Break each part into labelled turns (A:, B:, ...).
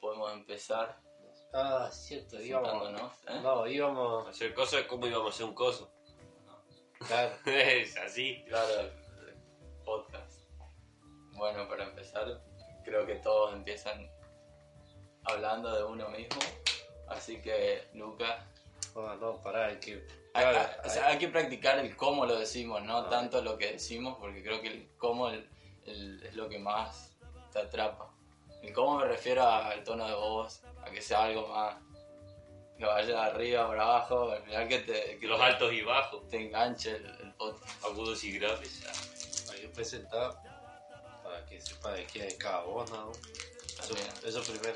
A: Podemos empezar
B: Ah, cierto, íbamos.
A: ¿eh?
B: No, íbamos.
C: Hacer cosas como íbamos a hacer un coso.
B: Claro.
C: es así.
A: Claro, podcast. Bueno, para empezar, creo que todos empiezan hablando de uno mismo. Así que, Lucas,
B: Oh, no, pará, hay que.
A: hay, hay- o sea, hay que practicar el cómo lo decimos, no
B: Ah.
A: tanto lo que decimos, porque creo que el cómo el- el- es lo que más te atrapa. El cómo me refiero al tono de voz, a que sea algo más que vaya de arriba para abajo, al final que te, que
C: Los
A: te-
C: altos y bajos,
A: te enganche el, el podcast.
C: agudos y graves.
B: que presentar para que sepa de cada voz, ¿no? Eso, eso primero.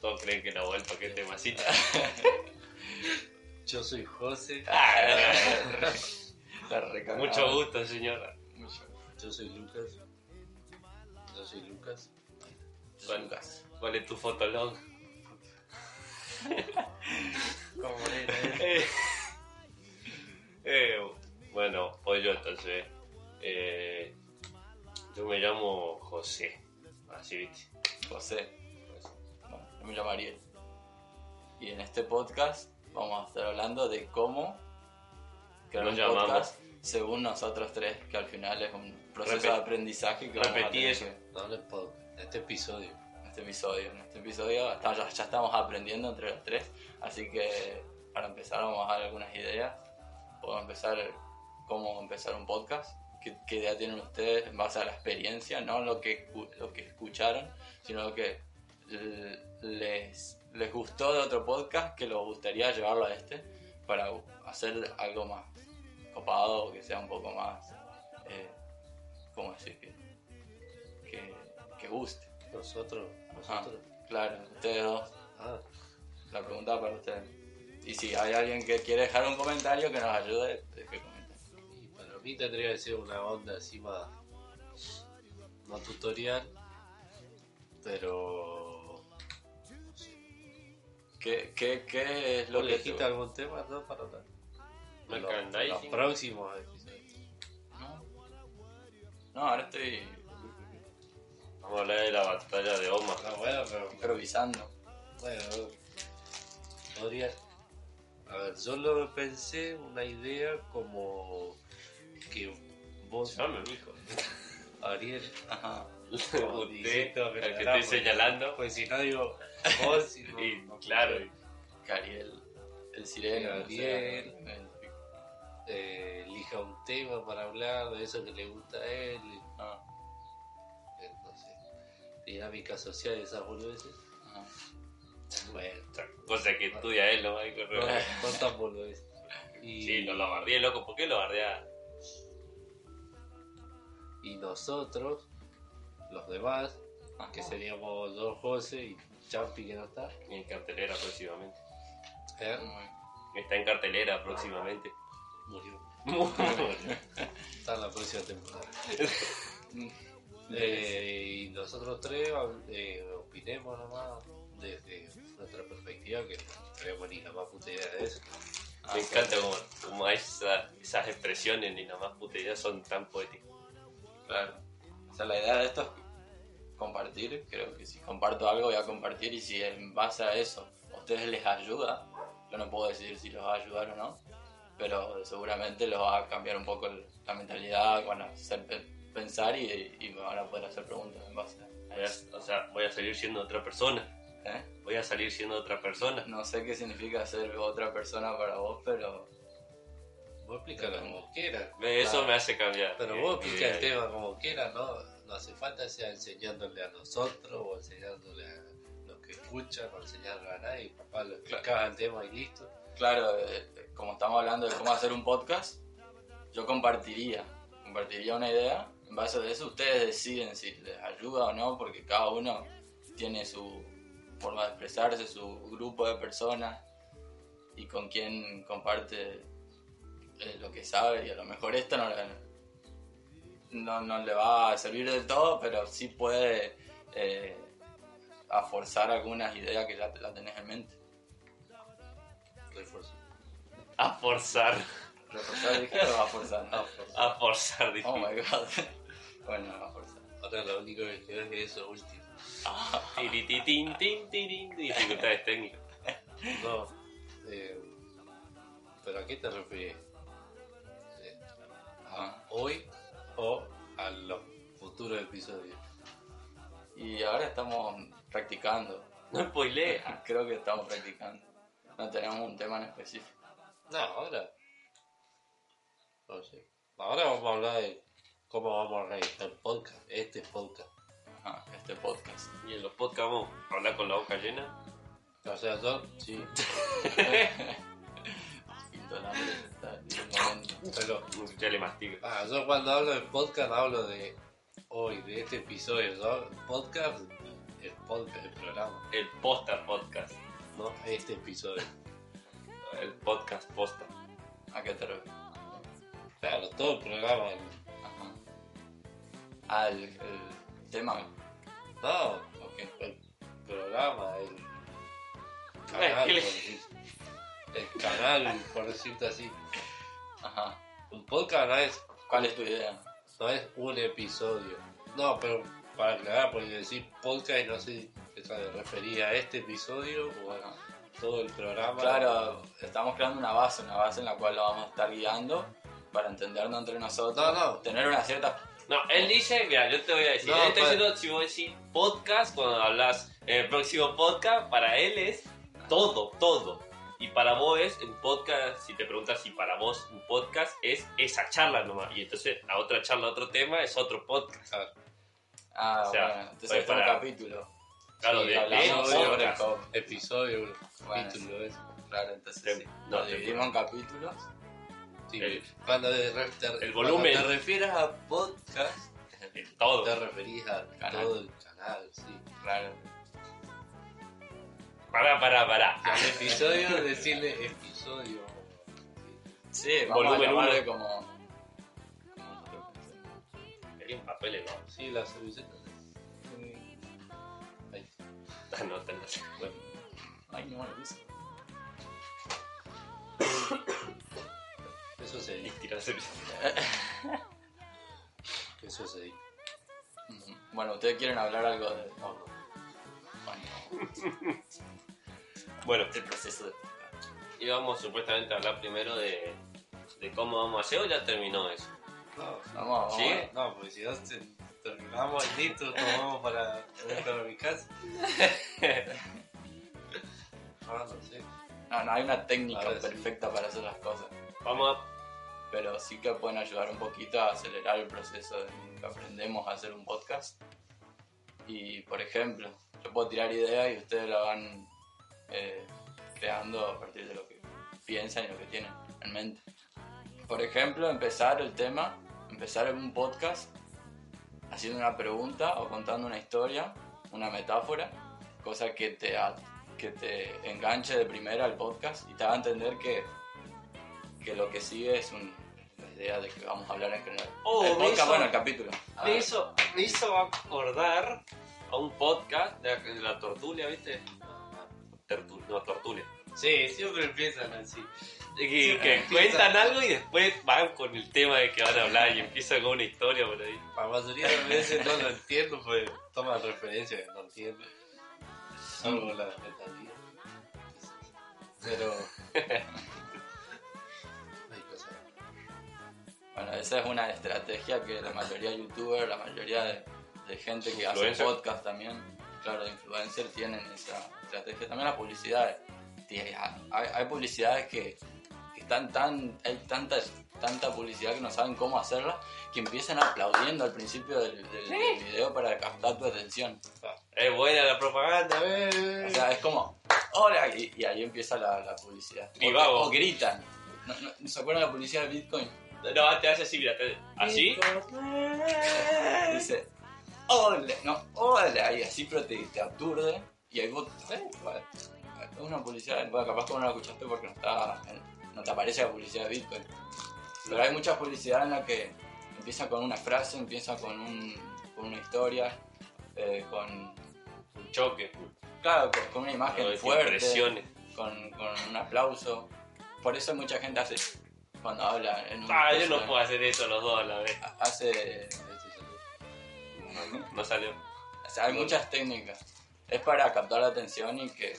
C: Todos creen que voy el paquete de masita.
B: Yo soy José.
A: Recagado.
C: Mucho gusto, señora.
A: Mucho.
B: Yo soy Lucas. Yo soy Lucas.
C: ¿Cuál,
A: Lucas.
C: cuál es tu fotolog?
A: ¿Cómo era?
C: Eh, eh, bueno, pues yo entonces. Eh, yo me llamo José. Así viste.
A: José. Bueno, yo me llamo Ariel. Y en este podcast vamos a estar hablando de cómo crear
C: Nos
A: un
C: llamamos.
A: podcast según nosotros tres, que al final es un proceso
C: Repet-
A: de aprendizaje que vamos a
C: repetí eso.
A: que-
B: No, el podcast, este episodio.
A: en este episodio. En este episodio está- ya, ya estamos aprendiendo entre los tres, así que para empezar vamos a dar algunas ideas. Podemos empezar cómo empezar un podcast, qué, qué idea tienen ustedes en base a la experiencia, no lo que, lo que escucharon, sino lo que les, les gustó de otro podcast que les gustaría llevarlo a este para hacer algo más copado, que sea un poco más, eh, ¿cómo decir? Que, que, que guste.
B: Nosotros. Nosotros.
A: claro, ustedes dos.
B: Ah,
A: La pregunta para ustedes. Y si hay alguien que quiere dejar un comentario que nos ayude,
B: para mí tendría que ser una onda así más. No tutorial. Pero.
A: ¿Qué, qué, qué es lo
B: ¿Lo
A: que
B: elegiste algún tema no para hablar? Los, los
C: Merchandising.
B: próximos episodios.
A: No. No, ahora estoy
C: Vamos a hablar de la batalla de Oma.
B: Ah, bueno, pero.
A: improvisando.
B: Bueno, podría. A ver, yo lo pensé una idea como que vos,
C: Llame, mijo.
B: Ariel,
A: Ajá.
B: Como
C: Usted,
B: diciendo,
C: el que estoy
B: no,
C: señalando.
B: pues si no digo vos, y no,
C: Y
B: no-
C: claro, y-
A: Que Ariel, el sireno. no sé,
B: Ariel.
A: el-
B: eh, elija un tema para hablar de eso que le gusta a él, y,
A: ah,
B: eh, no sé, dinámica social y esas boludeces.
A: ajá.
B: Bueno,
C: cosa que estudia él, ¿no? Hay que
B: no, no boludeces. Y,
C: Sí, no lo bardeé, loco. ¿Por qué lo bardea?
B: Y nosotros, los demás,
A: Ajá.
B: que seríamos yo, José y Champi que no está.
C: En cartelera próximamente.
B: ¿eh?
C: Está en cartelera próximamente.
B: Murió.
C: Muy
B: Está en la próxima temporada. Eh, y nosotros tres eh, opinemos nomás desde nuestra perspectiva, que no tenemos ni la más puta idea de eso.
A: Ah,
C: Me
A: sí.
C: encanta como, como esa- esas expresiones ni nada más puterías son tan poéticas.
A: Claro. O sea, la idea de esto es compartir. Creo que si comparto algo voy a compartir y si en base a eso a ustedes les ayuda, yo no puedo decidir si los va a ayudar o no, pero seguramente los va a cambiar un poco la mentalidad, van a hacer pe- pensar y, y me van a poder hacer preguntas en base a eso.
C: o sea, voy a salir siendo otra persona.
A: ¿Eh?
C: Voy a salir siendo otra persona.
A: No sé qué significa ser otra persona para vos, pero
B: Vos explícalo como quieras.
C: Eso me hace cambiar.
B: Pero vos explica el tema como quieras, ¿no? No hace falta sea enseñándole a nosotros o enseñándole a los que escuchan o enseñándole a nadie. Papá, lo explicaba el tema y listo.
A: Claro, eh, como estamos hablando de cómo hacer un podcast, yo compartiría, compartiría una idea. En base a eso, ustedes deciden si les ayuda o no, porque cada uno tiene su forma de expresarse, su grupo de personas y con quién comparte eh, lo que sabe. Y a lo mejor esto no, no, no le va a servir del todo, pero sí puede eh, a forzar algunas ideas que ya la tenés en mente.
B: Refuerzo.
C: A forzar.
A: ¿Reforzar dije o a forzar?
B: Ah, por-
C: A forzar, dije.
A: Oh my god. Bueno, a forzar.
B: Ahora lo único que quiero es eso último.
C: Tirititín, tin, Dificultades técnicas.
B: No. Eh, ¿Pero a qué te refieres? ¿A hoy o a los futuros episodios?
A: Y ahora estamos practicando.
C: No spoilees.
A: Creo que estamos practicando. No tenemos un tema en específico.
B: No, ahora. Ahora vamos a hablar de cómo vamos a realizar el podcast. Este podcast.
A: Ajá, este podcast.
C: Y en los podcasts vamos a hablar con la boca llena.
B: O sea, yo, sí.
C: Ya le mastigo.
B: ah, yo cuando hablo de podcast hablo de hoy, de este episodio. Yo, podcast, el podcast, el programa.
C: El posta podcast.
B: No, este episodio.
C: El podcast posta.
A: ¿A qué te refieres?
B: Claro, todo el programa. el-
A: Ajá. Ah, el, el tema.
B: No,
A: Ok.
B: el programa, el
C: Eh,
B: canal,
C: ¿qué le-
B: por decir- el canal, por decirte así.
A: Ajá.
B: Un podcast no es,
A: ¿Cuál es tu idea?
B: no es un episodio. No, pero para aclarar, porque decir podcast, no sé si te refería a este episodio o a todo el programa.
A: Claro, estamos creando una base, una base en la cual lo vamos a estar guiando para entendernos entre nosotros.
B: No, no.
A: Tener una cierta.
C: No, él dice, mira, yo te voy a decir,
B: No,
C: él está
B: pues-
C: diciendo, si vos decís podcast, cuando hablas en el próximo podcast, para él es todo, todo. Y para vos es un podcast, si te preguntas si para vos un podcast es esa charla nomás. Y entonces la otra charla, otro tema es otro podcast.
A: Ah,
C: O sea,
A: bueno, entonces es un
C: para-
A: capítulo.
C: Claro,
A: Sí,
C: de,
B: episodio, un
A: Bueno,
B: capítulo es.
A: Claro, entonces sí,
C: no,
A: lo dividimos en capítulos.
B: Sí,
C: El-
B: cuando de re- te,
C: el
B: cuando
C: volumen.
B: te refieres a podcast,
C: El todo.
B: te referís a
A: Canal.
B: todo el canal, sí.
A: Claro.
C: Pará, pará, pará.
B: Al episodio, decirle episodio.
A: Sí, vamos
C: Volumen
A: a llamarle
C: uno.
A: como.
C: Hay un papel en
B: Sí, la servilleta. Ahí.
C: Ah, no, no sé.
B: Bueno,
A: Ay, no lo puse.
B: eso se dice.
C: tirarse-
B: Eso se dice.
A: Ujú. Bueno, ¿ustedes quieren hablar algo de.?
B: No, no.
A: Bueno, el proceso de.
C: íbamos supuestamente a hablar primero de, de cómo vamos a hacer o ya terminó eso.
B: No,
A: Vamos, vamos.
C: ¿Sí?
B: no, porque si no te- terminamos y listo, nos vamos para, para mi casa. Ah, no sé.
A: No, no hay una técnica
B: Ahora sí.
A: perfecta para hacer las cosas.
C: Vamos a...
A: Pero sí que pueden ayudar un poquito a acelerar el proceso de que aprendemos a hacer un podcast. Y, por ejemplo, yo puedo tirar ideas y ustedes la van eh, creando a partir de lo que piensan y lo que tienen en mente. Por ejemplo, empezar el tema, empezar un podcast haciendo una pregunta o contando una historia, una metáfora, cosa que te, a- que te enganche de primera al podcast y te haga entender que, que lo que sigue es un- la idea de que vamos a hablar en general.
C: Oh,
A: el podcast,
C: hizo-
A: bueno, el capítulo.
C: Me hizo, me hizo acordar a un podcast de, de la tortulia, ¿viste? Tertu- no, tortulia.
B: Sí, siempre empiezan así.
C: Que, que cuentan algo y después van con el tema de que van a hablar y empiezan con una historia por ahí.
B: La mayoría de veces no lo entiendo, pues toman referencia que no entiendo. Salvo la metodía. Pero.
A: Bueno, esa es una estrategia que la mayoría de youtubers, la mayoría de, de gente que hace podcast también, claro, de influencer, tienen esa estrategia. También las publicidades. Hay, hay publicidades que, que están tan. Hay tanta, tanta publicidad que no saben cómo hacerla, que empiezan aplaudiendo al principio del, del- del video para captar tu atención.
C: Es buena la propaganda.
B: Eh,
A: O sea, es como, hola, y, y ahí empieza la, la publicidad.
C: Y
A: O- o gritan. ¿No, no, ¿Se acuerdan de la publicidad de Bitcoin?
C: No, te hace así, mira, te- así.
A: Dice, hola, no, hola, y así, pero te, te aturde. Y ahí vos, bueno, una publicidad, bueno, capaz que no la escuchaste porque no, está, no te aparece la publicidad de Bitcoin. Pero hay muchas publicidades en las que empieza con una frase, empieza con, un, con una historia, eh, con,
C: Un choque.
A: claro, con, con una imagen
C: con
A: fuerte,
C: impresiones.
A: con, con un aplauso. Por eso mucha gente hace, cuando habla en un
C: Ah, yo no puedo hacer eso los dos a la vez.
A: hace,
C: No salió.
A: o sea, hay muchas técnicas. Es para captar la atención y que,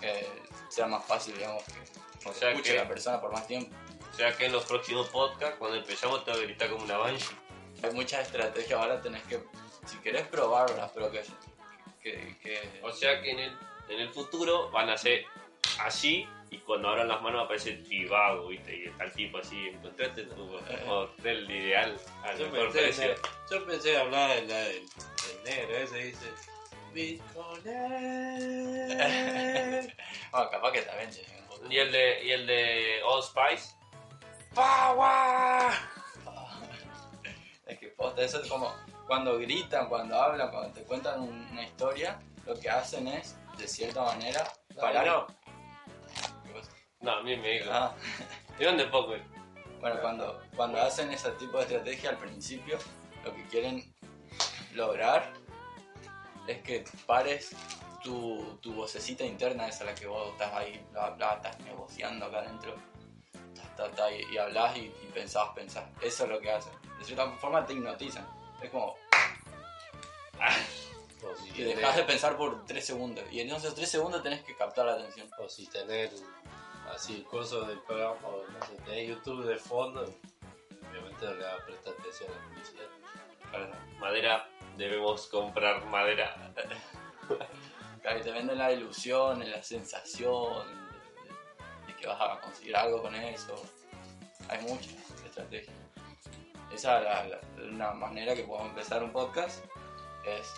A: que sea más fácil, digamos, que
C: O sea
A: escuche
C: que-
A: la persona por más tiempo.
C: O sea que en los próximos podcasts, cuando empezamos, te voy a gritar como una banshee.
A: Hay muchas estrategias, ahora tenés que, si querés probarlas, pero que, que, que-
C: O sea que en el, en el futuro van a ser así y cuando abran las manos aparece Trivago, ¿viste? Y está el tipo así, encontraste tu hotel ideal al
B: Yo
C: mejor
B: pensé,
C: precio.
B: yo pensé hablar del, del, del negro, ese dice. Bitcoin.
A: Bueno, capaz que también tiene un poco.
C: Y el de, y el de Old Spice.
B: ¡Power!
A: Es que posta, eso es como cuando gritan, cuando hablan, cuando te cuentan un- una historia, lo que hacen es, de cierta manera, parar.
B: no.
C: No, a mí me dijo.
A: Ah,
C: ¿Y dónde poco?
A: bueno, cuando, cuando hacen ese tipo de estrategia al principio, lo que quieren lograr es que pares tu, tu vocecita interna, esa la que vos estás ahí, bla, bla, estás negociando acá adentro, ta, ta, ta, y, y hablas y, y pensás, pensás. Eso es lo que hacen. De cierta forma te hipnotizan. Es como,
B: O si,
A: Y dejas de pensar por 3 segundos. Y en esos 3 segundos tenés que captar la atención.
B: o si tener así el curso del programa, o no sé, tener YouTube de fondo, obviamente no le va a prestar atención a la publicidad.
C: Madera, debemos comprar madera.
A: Claro, y te venden la ilusión, la sensación de, de que vas a conseguir algo con eso. Hay muchas estrategias. Esa es la, la- una manera que podemos empezar un podcast. Es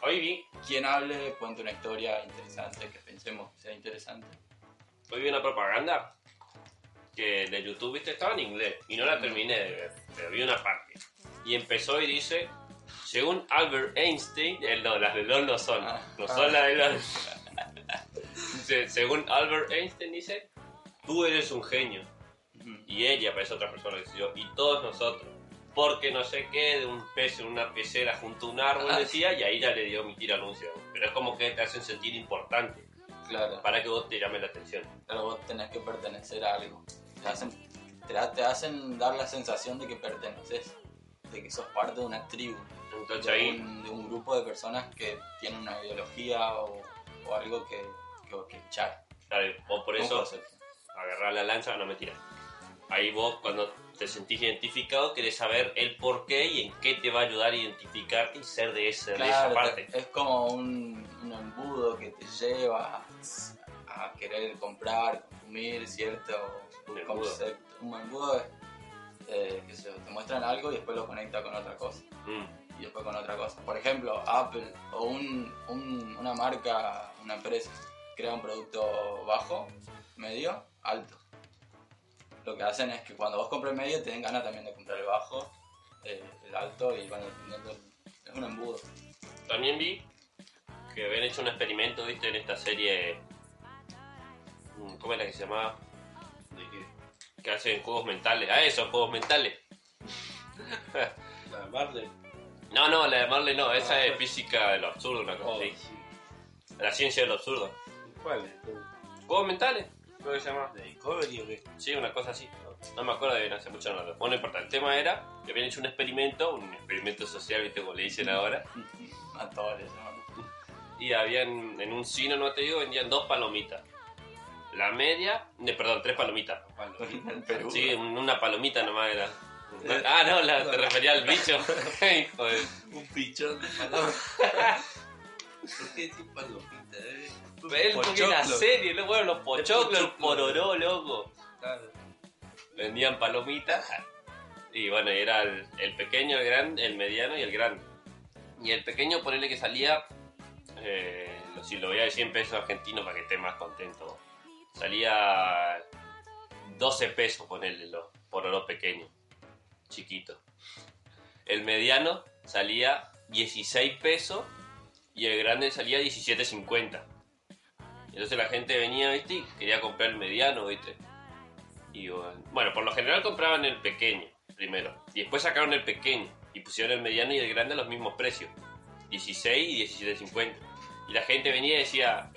C: Hoy vi,
A: quien hable, cuente una historia interesante, que pensemos que sea interesante.
C: Hoy vi una propaganda que de YouTube, viste, estaba en inglés y no la terminé de ver, pero vi una parte. Y empezó y dice, según Albert Einstein, eh, no, las de LOL no son,
A: Ah.
C: no son las de LOL. Dice, según Albert Einstein dice, tú eres un genio. Y ella parece otra persona yo, y todos nosotros. Porque no sé qué, de un pez en una pecera junto a un árbol,
A: Ah.
C: decía, y ahí ya le dio emitir anuncio. Pero es como que te hacen sentir importante,
A: Claro.
C: para que vos te llames la atención.
A: Pero vos tenés que pertenecer a algo. Te hacen, te, te hacen dar la sensación de que perteneces, de que sos parte de una tribu,
C: Entonces
A: de
C: ahí,
A: un, de un grupo de personas que tienen una ideología o, o algo que, que, que echar.
C: claro, vos por eso agarrar la lanza, no mentira. Ahí vos cuando te sentís identificado querés saber el por qué y en qué te va a ayudar a identificarte y ser de, ese, de esa
A: Claro,
C: parte.
A: te- es como un, un embudo que te lleva a, a querer comprar, consumir cierto
C: Un embudo.
A: concepto. Un embudo es eh, que se, te muestran algo y después lo conecta con otra cosa.
C: Mm,
A: y después con otra cosa. Por ejemplo, Apple o un, un- una marca, una empresa, crea un producto bajo, medio, alto. Lo que hacen es que cuando vos compras el medio te den ganas también de comprar el bajo, eh, el alto y van dependiendo. Es un embudo.
C: También vi que habían hecho un experimento, viste, en esta serie. mm, ¿Cómo era que se llamaba?
B: ¿De qué?
C: Que hacen juegos mentales. Ah, eso, juegos mentales.
B: La Marley.
C: No, no, la de Marley no, esa
B: Ah,
C: es física de lo absurdo, una cosa
B: Oh,
C: así.
B: sí.
C: La ciencia de lo absurdo.
B: ¿Cuál es?
C: ¿Juegos mentales? Creo que se llama.
B: ¿De Discovery o qué?
C: Sí, una cosa así. No me acuerdo bien, hace mucho lo Bueno, no importa. El tema era que habían hecho un experimento, un experimento social, viste, como le dicen ahora.
A: A todos les.
C: Y habían, en un cine, no te digo, vendían dos palomitas. La media, de, perdón, tres palomitas.
A: En Perú.
C: Sí, un- una palomita nomás era. Ah, no, la, te refería al bicho. Hijo de-
B: Un pichón de palabras. ¿Por qué decir palomita? Eh?
C: Él porque la serie, lo- bueno, los pochoclos, el pororó, loco.
B: Claro.
C: Vendían palomitas. Y bueno, era el, el pequeño, el grande, el mediano y el grande. Y el pequeño, ponerle que salía, eh, si lo voy a decir en pesos argentinos para que esté más contento, salía 12 pesos ponerle por oro pequeño, chiquito. El mediano salía 16 pesos y el grande salía 17.50. Entonces la gente venía, ¿viste? Y quería comprar el mediano, ¿viste? Y bueno, por lo general compraban el pequeño, primero. Y después sacaron el pequeño y pusieron el mediano y el grande a los mismos precios. 16 y 17.50. Y la gente venía y decía,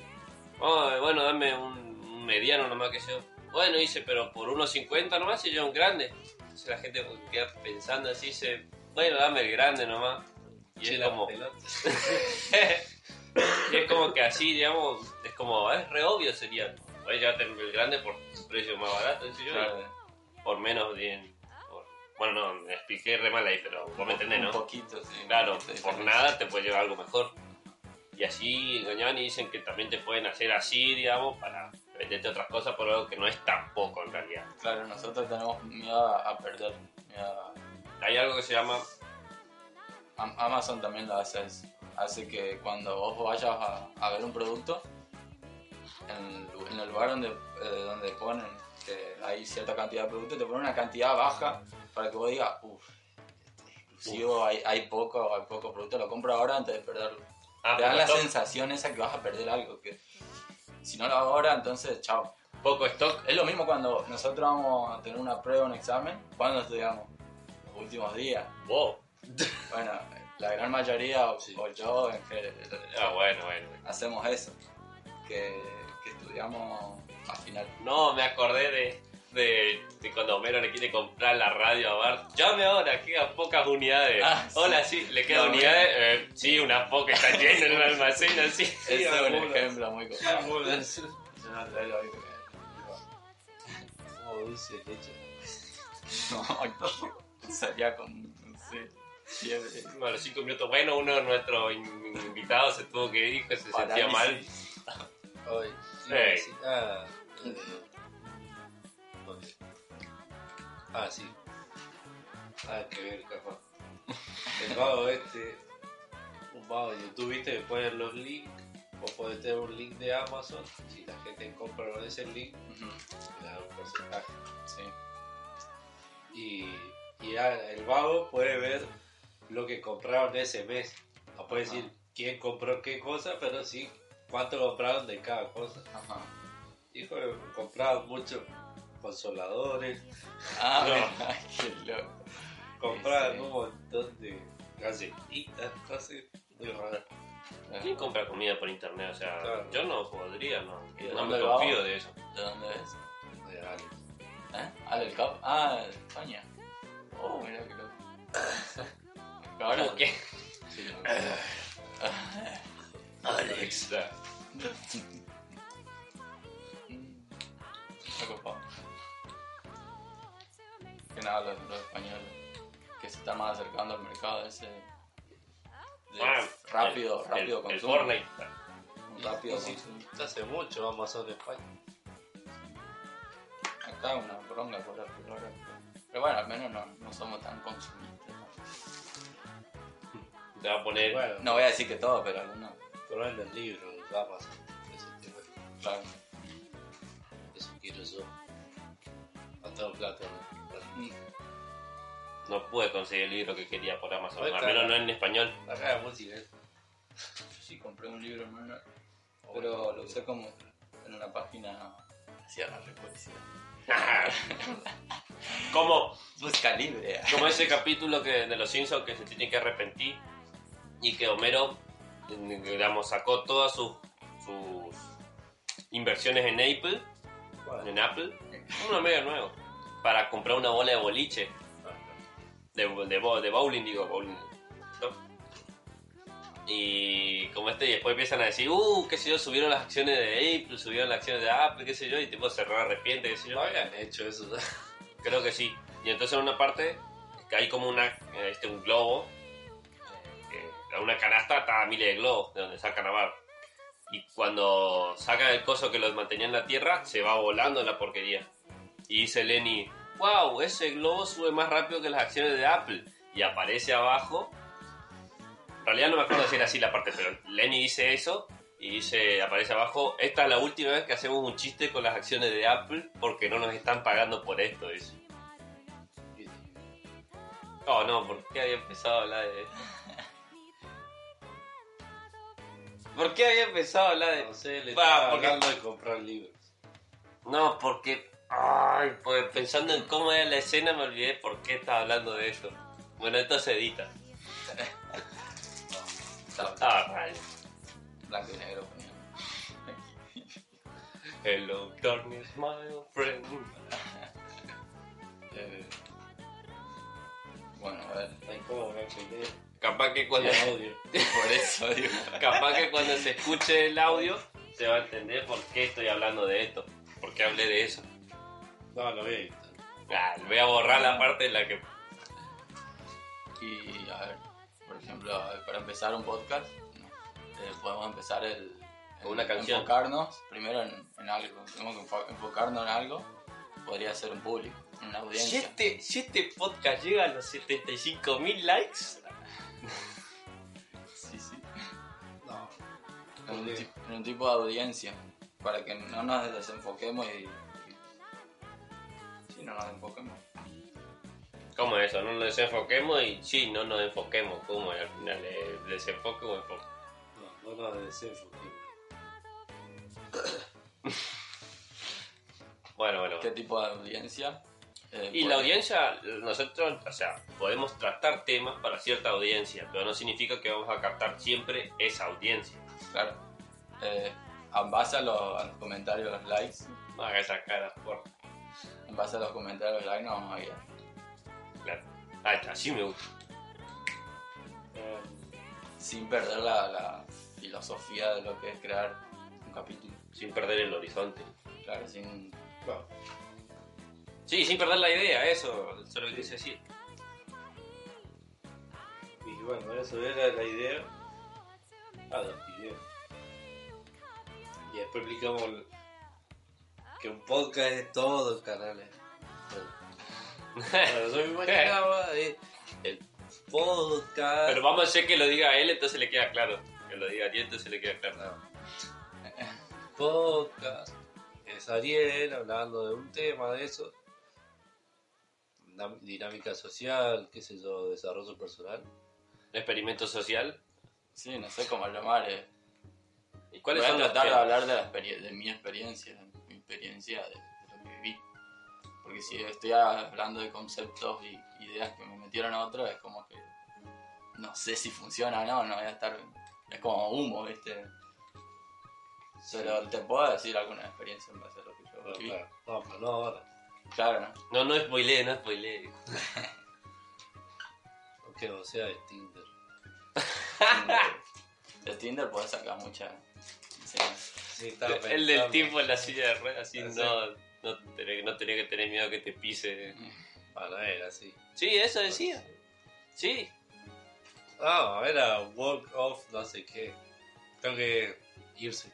C: "Oh, bueno, dame un, mediano nomás que yo. Bueno, dice, pero por 1.50 nomás y yo un grande. Entonces la gente queda pensando así, dice, bueno, dame el grande nomás. Y
B: Che,
C: es como, y es como que así, digamos, es como, es re obvio sería. Oye, llévate el grande por precio más barato,
A: Claro,
C: por menos bien. Bueno, no, me expliqué re mal ahí, pero vos me entendés,
A: un
C: ¿no?
A: poquito, sí.
C: Claro,
A: un poquito
C: por nada te puede llevar algo mejor. Y así engañaban y dicen que también te pueden hacer así, digamos, para venderte otras cosas por algo que no es tan poco en realidad.
A: Claro, nosotros tenemos miedo a, perder. miedo a-
C: Hay algo que se llama
A: Am- Amazon también lo hace, hace que cuando vos vayas a, a ver un producto, en, en el lugar donde, eh, donde ponen hay cierta cantidad de productos, te ponen una cantidad baja para que vos digas, uff, exclusivo, hay, hay poco, hay poco producto, lo compro ahora antes de perderlo.
C: ah,
A: te da la
C: stock,
A: sensación esa que vas a perder algo, que si no lo hago ahora, entonces chao.
C: poco stock.
A: Es lo mismo cuando nosotros vamos a tener una prueba, un examen, cuando estudiamos, los últimos días.
C: Wow.
A: Bueno, la gran mayoría, o,
B: Sí.
A: o yo, en que
C: Ah, bueno, bueno.
A: hacemos eso, que, que estudiamos al final.
C: No, me acordé de, de, de cuando Homero le quiere comprar la radio a Bart. Llame ahora, quedan pocas unidades.
A: Ah.
C: Hola, sí, ¿le quedan
A: No,
C: unidades? Eh, sí, unas pocas, está lleno en el almacén, así.
A: Ese es un ejemplo muy
B: Como dulce de leche.
A: No, salía con, no sé.
C: A los cinco minutos, bueno, uno de nuestros in- invitados se tuvo que ir, que se sentía mal.
B: Ay, sí,
C: Ey.
B: sí. Ah, eh, ¿dónde? ah, sí. Ah, que ver, capaz. El vago este, un vago de YouTube, viste, que ponen los links. Vos podés tener un link de Amazon. Si la gente compra con ese link, le dan un porcentaje.
A: Sí.
B: Y, y ah, el vago puede ver lo que compraron ese mes. No puede
A: Ajá.
B: decir quién compró qué cosa, pero sí cuánto compraron de cada cosa.
A: Ajá.
B: Dijo que compraban muchos consoladores,
A: Ah,
C: No.
A: qué loco.
B: compraban
A: Sí.
B: un montón de galletitas, cosas muy raras.
C: ¿Quién compra comida por internet? O sea,
B: Claro.
C: yo no podría, no.
A: ¿Y de
C: No me
A: va?
C: confío de eso.
A: ¿De dónde es?
B: De Alex.
A: ¿Eh? Ah, del Cap. Ah, de España. Oh, mira qué loco. Ahora,
C: ¿Cómo qué?
B: Sí,
C: Alex.
A: Está copado. Que nada, los, los españoles que se están más acercando al mercado ese de
C: Ah,
A: rápido,
C: el-
A: rápido
C: el, el
A: consumo.
C: Fortnite.
A: Un rápido
B: Sí,
A: consumo.
B: hace mucho Amazon de España.
A: Acá una bronca por la ahora. Pero bueno, al menos no, no somos tan consumistas.
C: Te va a poner.
B: Bueno,
A: No voy a decir que todo, pero algunos.
B: Ese tema. Eso quiero yo. No plata. ¿no?
C: No pude conseguir el libro que quería por Amazon. Al menos no en español.
B: Acá música. ¿eh?
A: Yo sí compré un libro, hermano. Pero lo usé como en una página. Hacía la repolicía.
C: como,
A: Busca libre.
C: como ese capítulo que, de los Simpsons que se tiene que arrepentir y que Homero, digamos, sacó todas sus, sus inversiones en Apple, en Apple, uno medio nuevo, para comprar una bola de boliche, de, de, de bowling, digo, bowling. ¿no? Y como este, y después empiezan a decir, uh, qué sé yo, subieron las acciones de Apple, subieron las acciones de Apple, qué sé yo, y tipo se re arrepiente, qué sé yo.
B: habían hecho eso.
C: Creo que sí. Y entonces en una parte que hay como una, este, un globo, en una canasta está miles de globos de donde sacan a Bart. Y cuando sacan el coso que los mantenía en la tierra, se va volando la porquería. Y dice Lenny, wow, ese globo sube más rápido que las acciones de Apple. Y aparece abajo. En realidad no me acuerdo si era así la parte, pero Lenny dice eso y dice, aparece abajo, esta es la última vez que hacemos un chiste con las acciones de Apple porque no nos están pagando por esto, dice. Oh, no, ¿por qué había empezado a hablar de esto? ¿Por qué había empezado a hablar de
B: No sé, le estaba
C: porque-
B: hablando de comprar libros.
C: No, porque Ay, pues pensando en cómo era la escena me olvidé por qué estaba hablando de esto. Bueno, esto se edita.
A: Estaba blanco y negro.
C: Hello, darkness, my old friend.
A: Eh, bueno, a ver.
B: Incómodo, me.
C: Capaz que cuando,
B: El audio.
A: Por eso digo.
C: capaz que cuando se escuche el audio se va a entender por qué estoy hablando de esto. Por qué hablé de eso.
B: No, lo voy a editar.
C: Ah, voy a borrar la parte en la que...
A: Y a ver, por ejemplo, para empezar un podcast, eh, podemos empezar el.
C: Una canción.
A: Enfocarnos primero en, en algo. Tenemos que enfo- enfocarnos en algo. Podría ser un público, una
C: Si
A: audiencia.
C: este, si este podcast llega a los 75.000 likes,
A: En un, tipo de audiencia. Para que no nos desenfoquemos y. y- sí, no nos enfoquemos.
C: ¿cómo es eso? No nos desenfoquemos y sí, no nos enfoquemos. ¿Cómo es? Al final, desenfoque o enfoque.
B: No, no nos desenfoquemos.
C: Bueno, bueno.
A: ¿Qué tipo de audiencia? Eh,
C: Y la audiencia, nosotros, o sea, podemos tratar temas para cierta audiencia, pero no significa que vamos a captar siempre esa audiencia.
A: Claro. Eh, en base a los, a los comentarios, los likes,
C: No haga esa cara, por
A: en base a los comentarios, los likes, nos vamos a guiar.
C: claro. Ah, está, así me gusta.
B: Eh,
A: Sin perder la, la filosofía de lo que es crear un capítulo.
C: Sin perder el horizonte.
A: Claro, sin.
B: bueno,
C: Sí, sin perder la idea, eso, eso es lo que quise decir.
B: y bueno, eso era la idea. Ah. Y después explicamos que un podcast es todo el canal. eh. Bueno, bueno, yo me imaginaba eh, el podcast.
C: Pero vamos a hacer que lo diga él, entonces le queda claro. Que lo diga Ariel, entonces le queda claro.
B: Podcast. Es Ariel hablando de un tema de eso. Dinam- Dinámica social, qué sé yo, desarrollo personal.
C: Experimento social.
A: Sí, no sé cómo llamar. Eh.
C: ¿Y cuáles
A: Voy a
C: son
A: tratar de hablar de, la experie- de mi experiencia, de mi experiencia de, de lo que viví. Porque si estoy hablando de conceptos y ideas que me metieron a otro, es como que no sé si funciona o no, no voy a estar. Es como humo, ¿viste? Pero te puedo decir alguna experiencia en base a lo que yo viví.
B: claro. No, pero no ahora.
A: Claro, ¿no?
C: No, no.
B: Aunque no sea de Tinder.
A: De Tinder puedes sacar mucha.
B: Sí, estaba
C: El del tipo en la silla de ruedas, así
B: Ah,
C: no, no, tenés, no tenés que tener miedo que te pise.
B: Ah, no era así.
C: Sí, eso decía. Sí.
B: Ah, era walk off, no sé qué. Tengo que irse.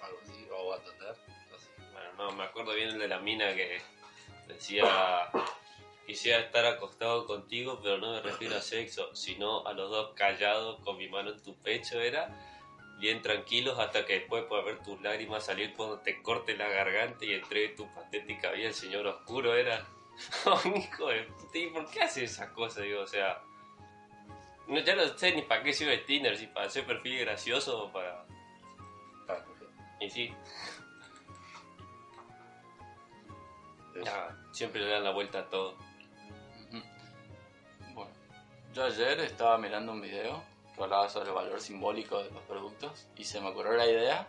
B: Algo así, o abandonar. No sé.
C: Bueno, no, me acuerdo bien el de la mina que decía, quisiera estar acostado contigo, pero no me refiero a sexo, sino a los dos callados con mi mano en tu pecho, era bien tranquilos hasta que después pueda ver tus lágrimas salir cuando te corte la garganta y entregue tu patética vida el señor oscuro, era un hijo de puta, ¿y por qué hace esas cosas? Digo, o sea, no, ya no sé ni para qué sirve Tinder, si para hacer perfil gracioso o para...
B: Ah, ok.
C: Y sí, ya, siempre le dan la vuelta a todo.
A: Yo ayer estaba mirando un video que hablaba sobre el valor simbólico de los productos y se me ocurrió la idea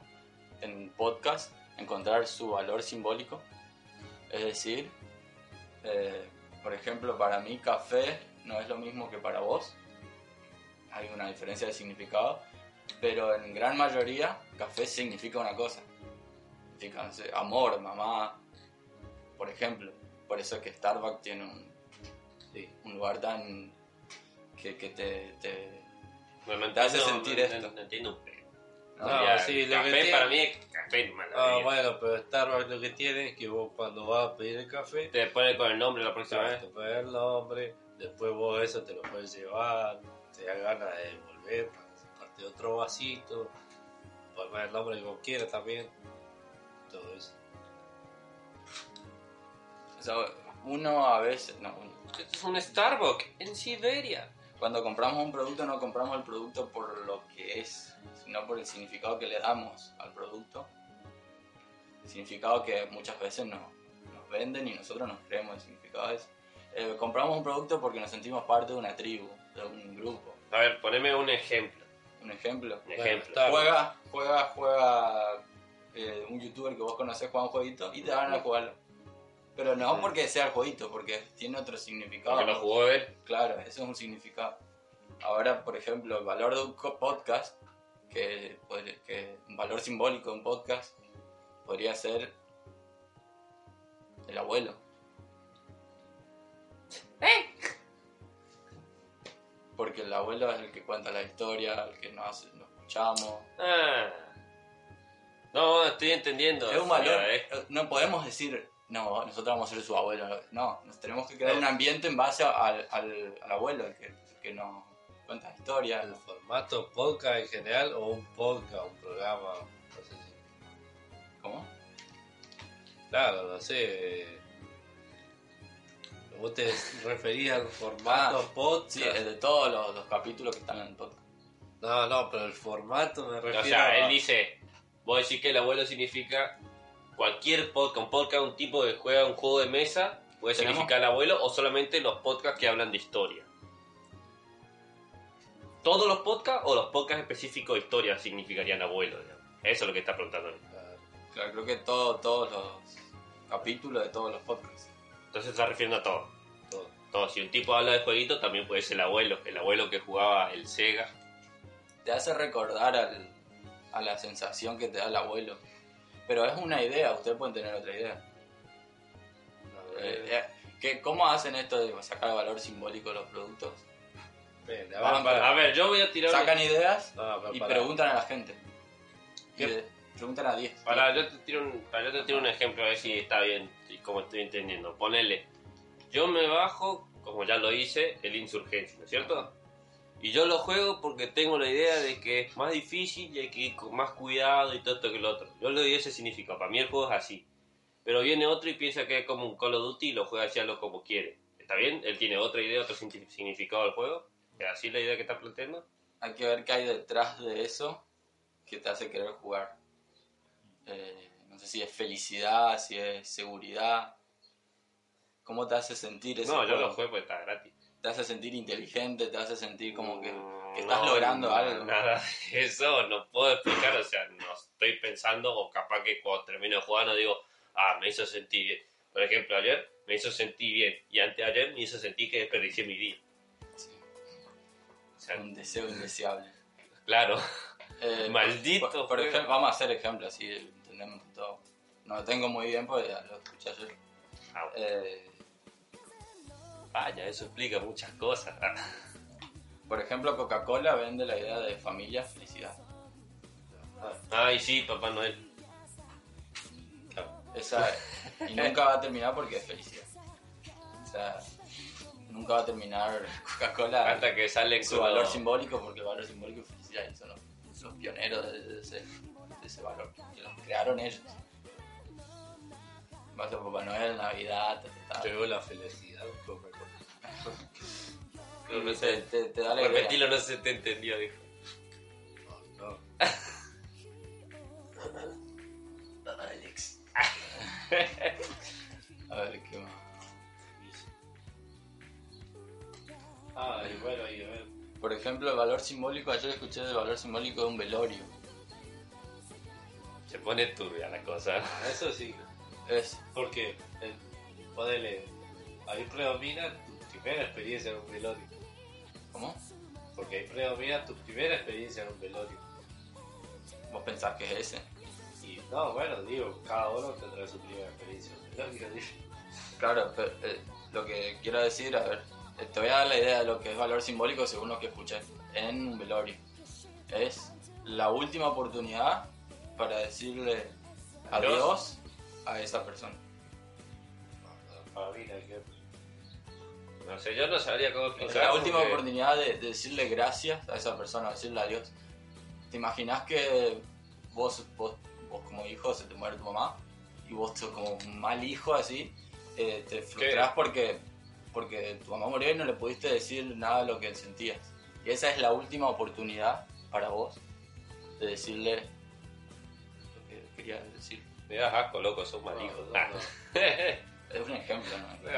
A: en podcast encontrar su valor simbólico. Es decir, eh, por ejemplo, para mí café no es lo mismo que para vos. Hay una diferencia de significado, pero en gran mayoría café significa una cosa. Sé, amor, mamá, por ejemplo. Por eso es que Starbucks tiene un, un lugar tan que, que te, te-
C: No, no
A: Te hace sentir
C: no-
A: esto.
C: no entiendo.
A: ¿no?
B: No,
C: Ya,
B: sí, lo
C: café
B: que tiene-
C: para mí es café, mala
B: Ah, bueno, pero Starbucks lo que tiene es que vos cuando vas a pedir el café,
C: Te pone con el nombre la próxima
B: te
C: vez.
B: pones el nombre, después vos eso te lo puedes llevar, te da ganas de devolver para sacarte otro vasito, poner el nombre que vos quieras también, todo eso.
A: O sea, uno a veces, no, uno-
C: Esto es un Starbucks en Siberia.
A: Cuando compramos un producto no compramos el producto por lo que es, sino por el significado que le damos al producto. El significado que muchas veces no, nos venden y nosotros nos creemos el significado eso. Eh, compramos un producto porque nos sentimos parte de una tribu, de un grupo.
C: A ver, poneme un ejemplo.
A: Un ejemplo.
C: Un ejemplo.
A: Juega, juega, juega eh, un youtuber que vos conocés juega un jueguito y te van a jugarlo. Pero no
B: Sí.
A: porque sea el jueguito, porque tiene otro significado.
C: Porque lo jugó él.
A: Claro, eso es un significado. Ahora, por ejemplo, el valor de un podcast, que, que un valor simbólico de un podcast, podría ser el abuelo. Porque el abuelo es el que cuenta la historia, el que nos, hace- nos escuchamos.
C: Ah. No, estoy entendiendo.
A: Es un valor.
C: Ya, eh.
A: No podemos decir, no, nosotros vamos a ser su abuelo. No, nos tenemos que crear un ambiente en base al, al, al abuelo, el que, el que nos cuenta la historia.
B: ¿El formato podcast en general o un podcast, un programa? No sé si.
A: ¿Cómo?
B: Claro, no sé. eh, ¿Vos te referís al formato
A: Ah,
B: podcast?
A: Sí, es de todos los, los capítulos que están en el podcast.
B: No, no, pero el formato me refiero
C: O sea,
B: a...
C: él dice, vos decís que el abuelo significa cualquier podcast, un podcast, un tipo que juega un juego de mesa, puede
A: Tenemos-
C: significar el abuelo o solamente los podcasts que hablan de historia. ¿Todos los podcasts o los podcasts específicos de historia significarían abuelo? digamos? Eso es lo que está preguntando. él.
A: Claro, creo que todo, todos los capítulos de todos los podcasts.
C: Entonces está refiriendo a todo.
B: Todo.
C: todo. Si un tipo habla de jueguitos, también puede ser el abuelo. El abuelo que jugaba el Sega.
A: Te hace recordar al- a la sensación que te da el abuelo. Pero es una idea, ustedes pueden tener otra idea.
B: No,
A: Eh,
B: eh,
A: eh, ¿qué- ¿Cómo hacen esto de sacar valor simbólico de los productos?
B: a ver,
A: para-
C: A ver, yo voy a tirar...
A: Sacan ideas
B: No,
A: y preguntan a la gente. Preguntan a 10.
C: Para, yo te tiro un, para, yo te tiro un ejemplo a ver si está bien y como estoy entendiendo. Ponele, yo me bajo, como ya lo hice, el Insurgencia, ¿no es cierto? Y yo lo juego porque tengo la idea de que es más difícil y hay que ir con más cuidado y todo esto que lo otro. Yo le doy ese significado, para mí el juego es así. Pero viene otro y piensa que es como un Call of Duty y lo juega así a lo como quiere. ¿Está bien? Él tiene otra idea, otro signi- significado del juego. ¿Es así la idea que está planteando?
A: Hay que ver qué hay detrás de eso que te hace querer jugar. Eh, no sé si es felicidad, si es seguridad. ¿Cómo te hace sentir ese
C: No, yo lo juego porque está gratis.
A: Te hace sentir inteligente, te hace sentir como que, que estás
C: no,
A: logrando
C: no,
A: algo.
C: Nada de eso no puedo explicar, o sea, no estoy pensando, o capaz que cuando termino de jugar no digo, ah, me hizo sentir bien. Por ejemplo, ayer me hizo sentir bien, y anteayer me hizo sentir que desperdicié mi día.
A: Sí,
C: O sea,
A: un deseo indeseable.
C: claro,
A: Eh,
C: Maldito
A: Por, ejemplo, vamos a hacer ejemplos, así entendemos todo. No lo tengo muy bien porque ya lo escuché ayer.
C: Ah,
A: Eh,
C: vaya, eso explica muchas cosas.
A: por ejemplo, Coca-Cola vende la idea de familia, felicidad.
C: Ay, sí, Papá Noel.
A: Esa, y nunca va a terminar porque es felicidad. O sea, nunca va a terminar Coca-Cola
C: Hasta que salen
A: su valor
C: los-
A: simbólico porque el valor simbólico es felicidad y son los, los pioneros de, de ese, de ese valor. Que lo crearon ellos. Va a ser Papá Noel, Navidad.
B: Llegó la felicidad, Coca-Cola.
C: No, no sé.
A: te, te da la idea.
C: Repetilo, no se te entendió, dijo.
B: No, no.
A: Alex. a ver qué más.
B: Ah, y bueno, y a ver.
A: Por ejemplo, el valor simbólico, ayer escuché del valor simbólico de un velorio.
C: Se pone turbia la cosa.
B: Eso sí,
A: Es,
B: porque el, ponele, ahí predomina primera experiencia en un velorio.
A: ¿Cómo?
B: Porque ahí predomina tu primera experiencia en un velorio.
A: ¿Vos pensás que es ese?
B: Y no, bueno, digo, cada uno tendrá su primera experiencia en un velorio.
A: Claro, pero eh, lo que quiero decir, a ver, eh, te voy a dar la idea de lo que es valor simbólico según lo que escuché en un velorio. Es la última oportunidad para decirle
C: Adiós.
A: adiós a esa persona.
B: Para mí, que-
C: No sé, yo no sabría cómo
A: Es
C: explicar.
A: la última
C: porque-
A: oportunidad de, de decirle gracias a esa persona, decirle adiós. ¿Te imaginas que vos, vos, vos como hijo se te muere tu mamá y vos como mal hijo así, eh, te frustrás porque, porque tu mamá murió y no le pudiste decir nada de lo que sentías? Y esa es la última oportunidad para vos de decirle lo que querías decir.
C: Me das asco, loco, sos mal hijo.
B: No,
C: Ah.
B: no.
A: Es un ejemplo, ¿no?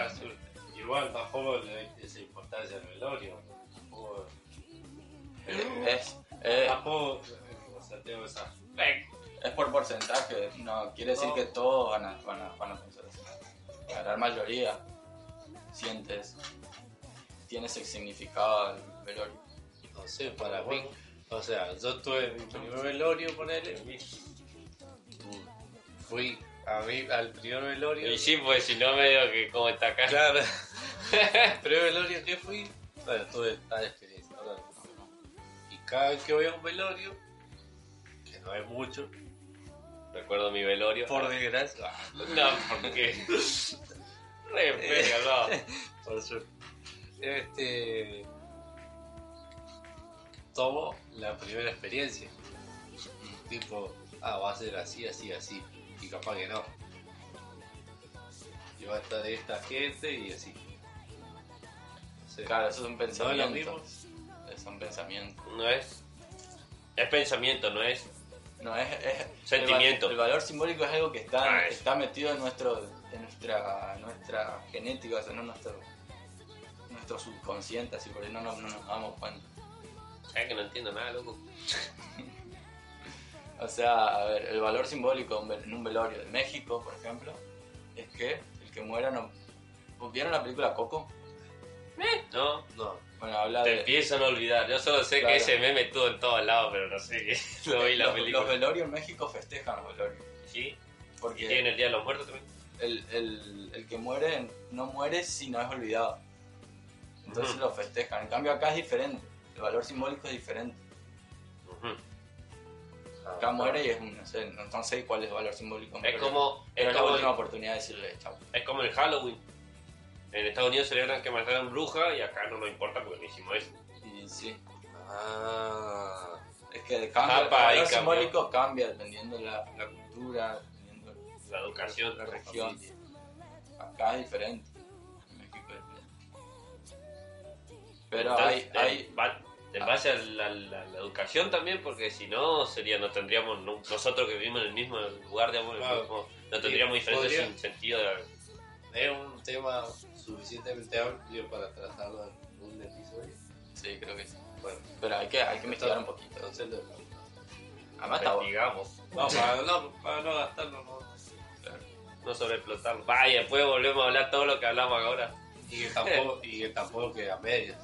B: Igual tampoco le doy esa importancia al velorio. Tampoco.
A: Es,
B: Tampoco. O sea, tengo esa.
A: es por porcentaje, no quiere decir
B: No.
A: que todos van a, van a, van a pensar así. La gran mayoría sientes, tiene ese significado el velorio.
B: No sé, para mí. O sea, yo tuve mi primer velorio, ponele. Fui a mí, al primer velorio.
C: Y sí, pues si no me digo que cómo está acá.
B: Claro. el primer velorio que fui. Bueno, tuve tal experiencia. ahora no. Y cada vez que voy a un velorio, que no es mucho,
C: Recuerdo mi velorio.
B: por desgracia.
C: No, porque. Re feo, no.
B: Por suerte. Este. Tomo la primera experiencia. Tipo, ah, va a ser así, así, así. Y capaz que no. Y va a estar esta gente y así. No sé.
A: Claro, esos son
B: No es lo.
A: Son pensamientos.
C: No es. Es pensamiento, no es.
A: No, es, es-
C: Sentimiento.
A: El, va- el valor simbólico es algo que está,
C: Ah, es.
A: está metido en nuestro en nuestra nuestra genética, o sea, no en nuestro nuestro subconsciente, así por ahí no, nos- no nos damos cuenta.
C: ¿Sabes que no entiendo nada, loco?
A: O sea, a ver, el valor simbólico un en un velorio de México, por ejemplo, es que el que muera no... ¿Vieron la película Coco?
C: No,
B: No,
A: Bueno, habla
C: te
A: de...
C: empiezan a olvidar. Yo solo sé
A: Claro.
C: que ese meme estuvo en todos lados, pero no sé qué. No vi la
A: los,
C: película.
A: los velorios en México festejan los velorios.
C: ¿Sí? ¿Y
A: Porque
C: tienen el Día de los Muertos también?
A: el, el, el que muere no muere si no es olvidado. Entonces lo festejan. En cambio acá es diferente. El valor simbólico es diferente.
C: Ujú.
A: Acá muere y es un, no sé, no, no sé cuál es el valor simbólico.
C: Es como,
A: Pero
C: es,
A: la última
C: el,
A: oportunidad de decirle chao.
C: es como el Halloween. En Estados Unidos celebran que mataron bruja y acá no nos importa porque no hicimos eso.
A: Y sí,
B: Ah,
A: es que cambia, el valor
C: cambió.
A: simbólico cambia dependiendo de la, la cultura, dependiendo de
C: La educación.
A: la región. Acá es diferente. En México es diferente. Pero hay,
C: Entonces,
A: hay,
C: en ba- en base a la, la- la educación también, porque si no, sería no tendríamos, no- nosotros que vivimos en el mismo lugar, digamos, el
B: Claro.
C: mismo- no tendríamos
B: Sí,
C: diferencias sin sentido. de-
B: es un tema suficientemente amplio para tratarlo en un episodio.
A: sí, creo que sí.
B: Bueno,
A: Pero hay que, hay que investigar un poquito.
B: entonces lo
A: Además
C: investigamos,
B: No, para no, para no gastarlo, no.
C: no sobreexplotarlo. Vaya, después volvemos a hablar todo lo que hablamos ahora.
B: Y que tampoco, y que tampoco queda a medias.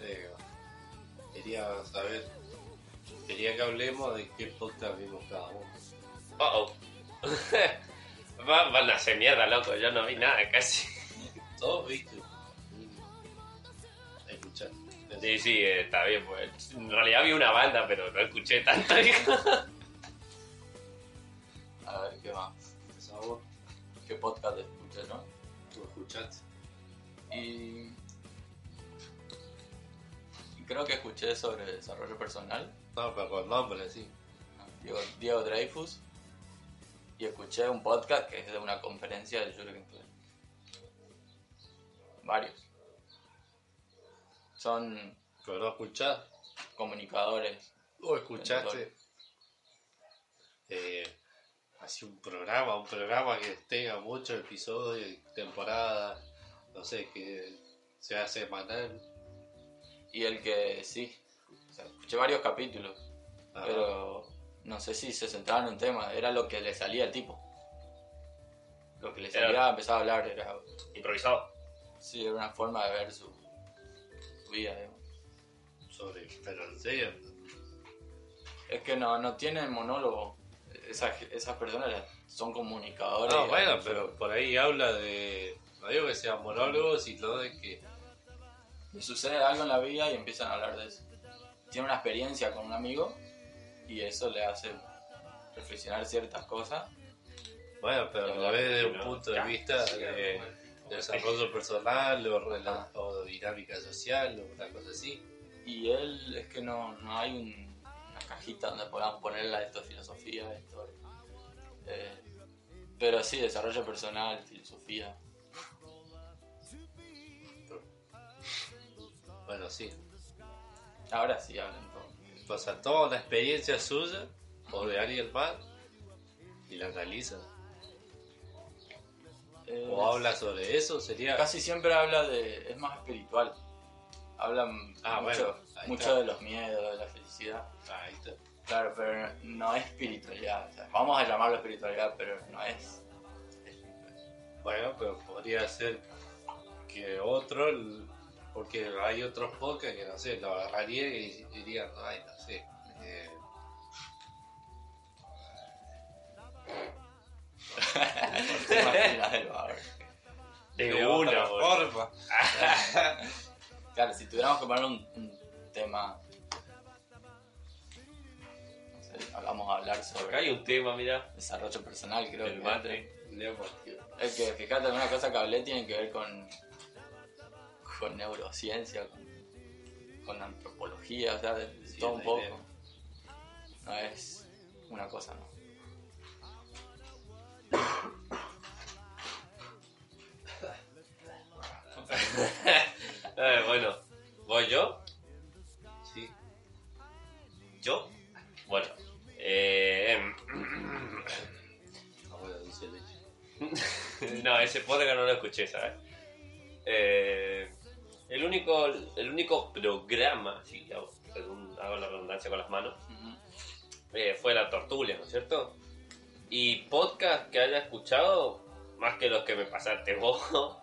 B: Eh, quería saber, quería que hablemos de qué podcast vimos cada uno.
C: Uh -oh. Va- Van a hacer mierda, loco. Yo no vi nada casi.
B: Todos viste. Escuchaste.
C: Sí, sí, está bien. Pues. En realidad vi una banda, pero no escuché tanto.
A: A ver, ¿qué más? ¿Qué podcast escuché, no?
B: tú escuchaste.
A: Y... y creo que escuché sobre desarrollo personal.
B: No, pero con nombre, sí.
A: Diego, Diego Dreyfus. Y escuché un podcast que es de una conferencia de Jürgen. Varios. Son
B: Pero no escuchaste.
A: comunicadores.
B: O escuchaste. Eh, así un programa, un programa que tenga muchos episodios, temporadas, no sé, que sea semanal.
A: Y el que sí. O sea, escuché varios capítulos.
B: Ajá.
A: Pero no sé si se centraban en un tema. Era lo que le salía al tipo. Lo que le
C: Era-
A: salía empezaba a hablar. Era,
C: Improvisado.
A: sí, era una forma de ver su, su vida. digamos.
B: sobre, pero en serio,
A: Es que no, no tienen monólogo. Esas, esas personas son comunicadores.
B: No,
A: digamos,
B: bueno, pero por ahí habla de. No digo que sean monólogos, sino de que.
A: le sucede algo en la vida y empiezan a hablar de eso. Tiene una experiencia con un amigo y eso le hace reflexionar ciertas cosas.
B: Bueno, pero lo ves desde un punto de vista de desarrollo personal o, dinámica social o una cosa así.
A: Y él es que no, no hay un- una cajita donde podamos ponerla esto es filosofía, esto es- eh, pero sí, desarrollo personal, filosofía.
B: Bueno, sí.
A: Ahora sí hablan
B: sea, toma una experiencia suya o de alguien más y la analiza. ¿O habla sobre eso? Sería.
A: Casi siempre habla de. es más espiritual. Hablan
B: Ah,
A: mucho,
B: bueno,
A: mucho de los miedos, de la felicidad.
B: Ah, ahí está.
A: Claro, pero no es espiritualidad. o sea, vamos a llamarlo espiritualidad, pero no es.
B: Bueno, pero podría ser que otro, porque hay otros podcasts que no sé, lo agarraría y dirían, ay, no sé. eh,
A: el.
C: De una,
B: forma.
A: Claro, si tuviéramos que poner un, un tema. No sé, vamos a hablar
C: Acá
A: sobre
C: hay un tema, mira.
A: desarrollo personal, creo
C: El
A: que.
B: Leemos.
A: Es que fíjate, alguna cosa que hablé tiene que ver con, con neurociencia, con, con antropología, o sea, de, de
B: Sí,
A: todo un poco.
B: idea.
A: No es una cosa, ¿no?
C: Eh, bueno, ¿voy yo?
B: Sí.
C: ¿Yo? Bueno. Eh,
B: leche.
C: no, ese podcast no lo escuché, ¿sabes? Eh, el, único, el único programa, si hago, según hago la redundancia con las manos, eh, fue La Tortulia, ¿no es cierto? Y podcast que haya escuchado, más que los que me pasaste vos,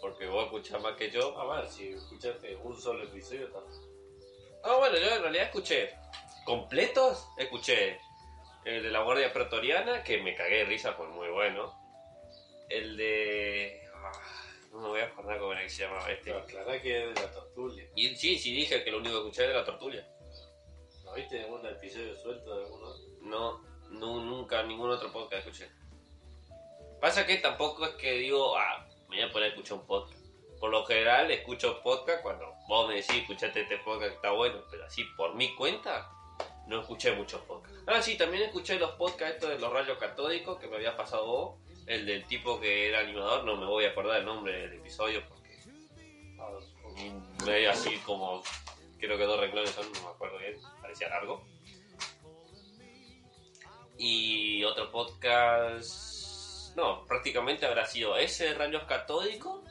C: porque vos escuchás más que yo.
B: A ver, si escuchaste un solo episodio, está.
C: Ah, bueno, yo en realidad escuché completos, escuché el de la Guardia Pretoriana, que me cagué de risa, fue muy bueno. El de... no me voy a acordar cómo era que se llamaba este.
B: Pero aclará que es de la tortulia.
C: Y sí, sí dije que lo único que escuché era la tortulia.
B: ¿No viste algún episodio suelto de alguno?
C: No, no, nunca ningún otro podcast escuché. Pasa que tampoco es que digo, ah, me voy a poner a escuchar un podcast. Por lo general escucho podcast cuando vos me decís, escuchate este podcast que está bueno, pero así por mi cuenta no escuché muchos podcasts. Ah, sí, también escuché los podcasts estos de los rayos catódicos que me había pasado vos, el del tipo que era animador, no me voy a acordar el nombre del episodio porque
B: Ah,
C: medio así como, creo que dos renglones son, no me acuerdo bien, parecía largo. Y otro podcast, no, prácticamente habrá sido ese de rayos catódicos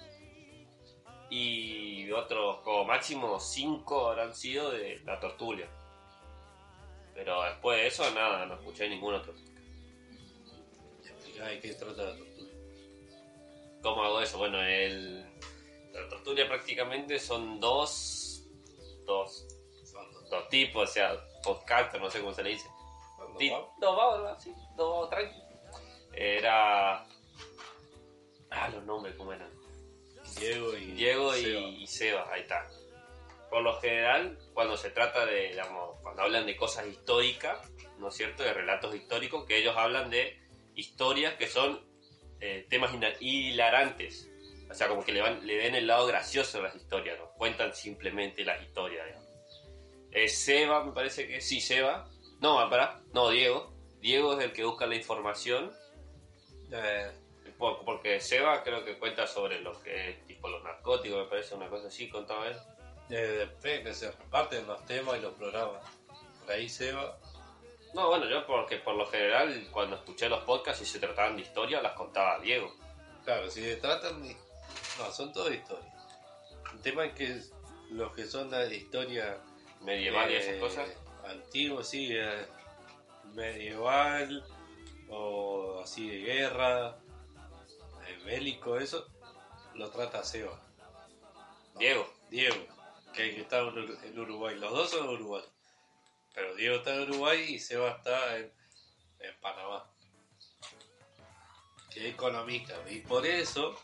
C: y otros como máximo cinco habrán sido de la tortulia. Pero después de eso, nada, no escuché ningún otro.
B: De qué trata la tortulia.
C: ¿Cómo hago eso? Bueno, el, la tortulia prácticamente son dos, dos,
B: Son dos.
C: dos tipos, o sea, podcaster, no sé cómo se le dice.
B: Dos,
C: ¿verdad? sí, dos vagos, tranqui. Era... Ah, los nombres, ¿cómo eran?
B: Diego y
C: Diego y
B: Seba.
C: y Seba, ahí está. Por lo general, cuando se trata de, digamos, cuando hablan de cosas históricas, ¿no es cierto? De relatos históricos, que ellos hablan de historias que son eh, temas hilarantes. O sea, como que le, van, le ven el lado gracioso a las historias, ¿no? Cuentan simplemente las historias. Eh, Seba, me parece que sí, Seba. No, para, no, Diego. Diego es el que busca la información
B: Eh,
C: por- Porque Seba creo que cuenta sobre lo que tipo los narcóticos, me parece una cosa así, contaba él.
B: eh, depende, se reparten los temas y los programas. Por ahí Seba.
C: No, bueno, yo porque por lo general cuando escuché los podcasts y se trataban de historia las contaba Diego.
B: Claro, si se tratan de. No, son todas historias. El tema es que los que son de historia.
C: Medieval y esas
B: eh,
C: cosas.
B: Antiguo, sí, eh, medieval o así de guerra, eh, bélico, eso, lo trata Seba.
C: Diego.
B: Diego, que, que está en Uruguay. Los dos son uruguayos. Pero Diego está en Uruguay y Seba está en, en Panamá. Que es economista. Y por eso,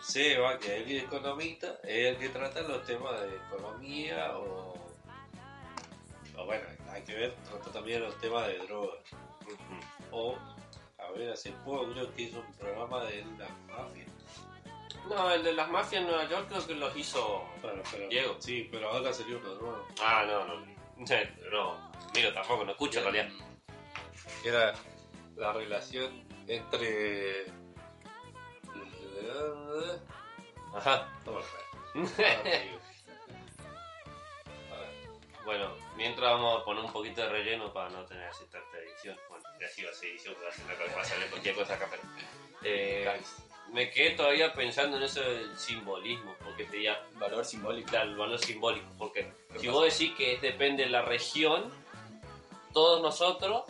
B: Seba, que es el economista, es el que trata los temas de economía o. O bueno, hay que ver, trata también los temas de drogas. O, a ver, hace poco creo que hizo un programa de la mafia.
C: No, el de las mafias en Nueva York creo que los hizo...
B: Bueno, pero,
C: Diego.
B: Sí, pero ahora salió uno nuevo.
C: Ah, no, no. No, miro tampoco, no escucho en realidad.
B: era la relación entre
C: Ajá.
B: digo.
C: Bueno, mientras vamos a poner un poquito de relleno para no tener así tanta edición. Bueno, ya sí va a ser edición, va a ser una cosa, va a salir cualquier cosa acá, pero... Eh, me quedé todavía pensando en eso del simbolismo, porque te
A: Valor simbólico.
C: claro, el valor simbólico, porque
A: ¿Qué
C: si
A: pasa?
C: vos decís que es- depende de la región, todos nosotros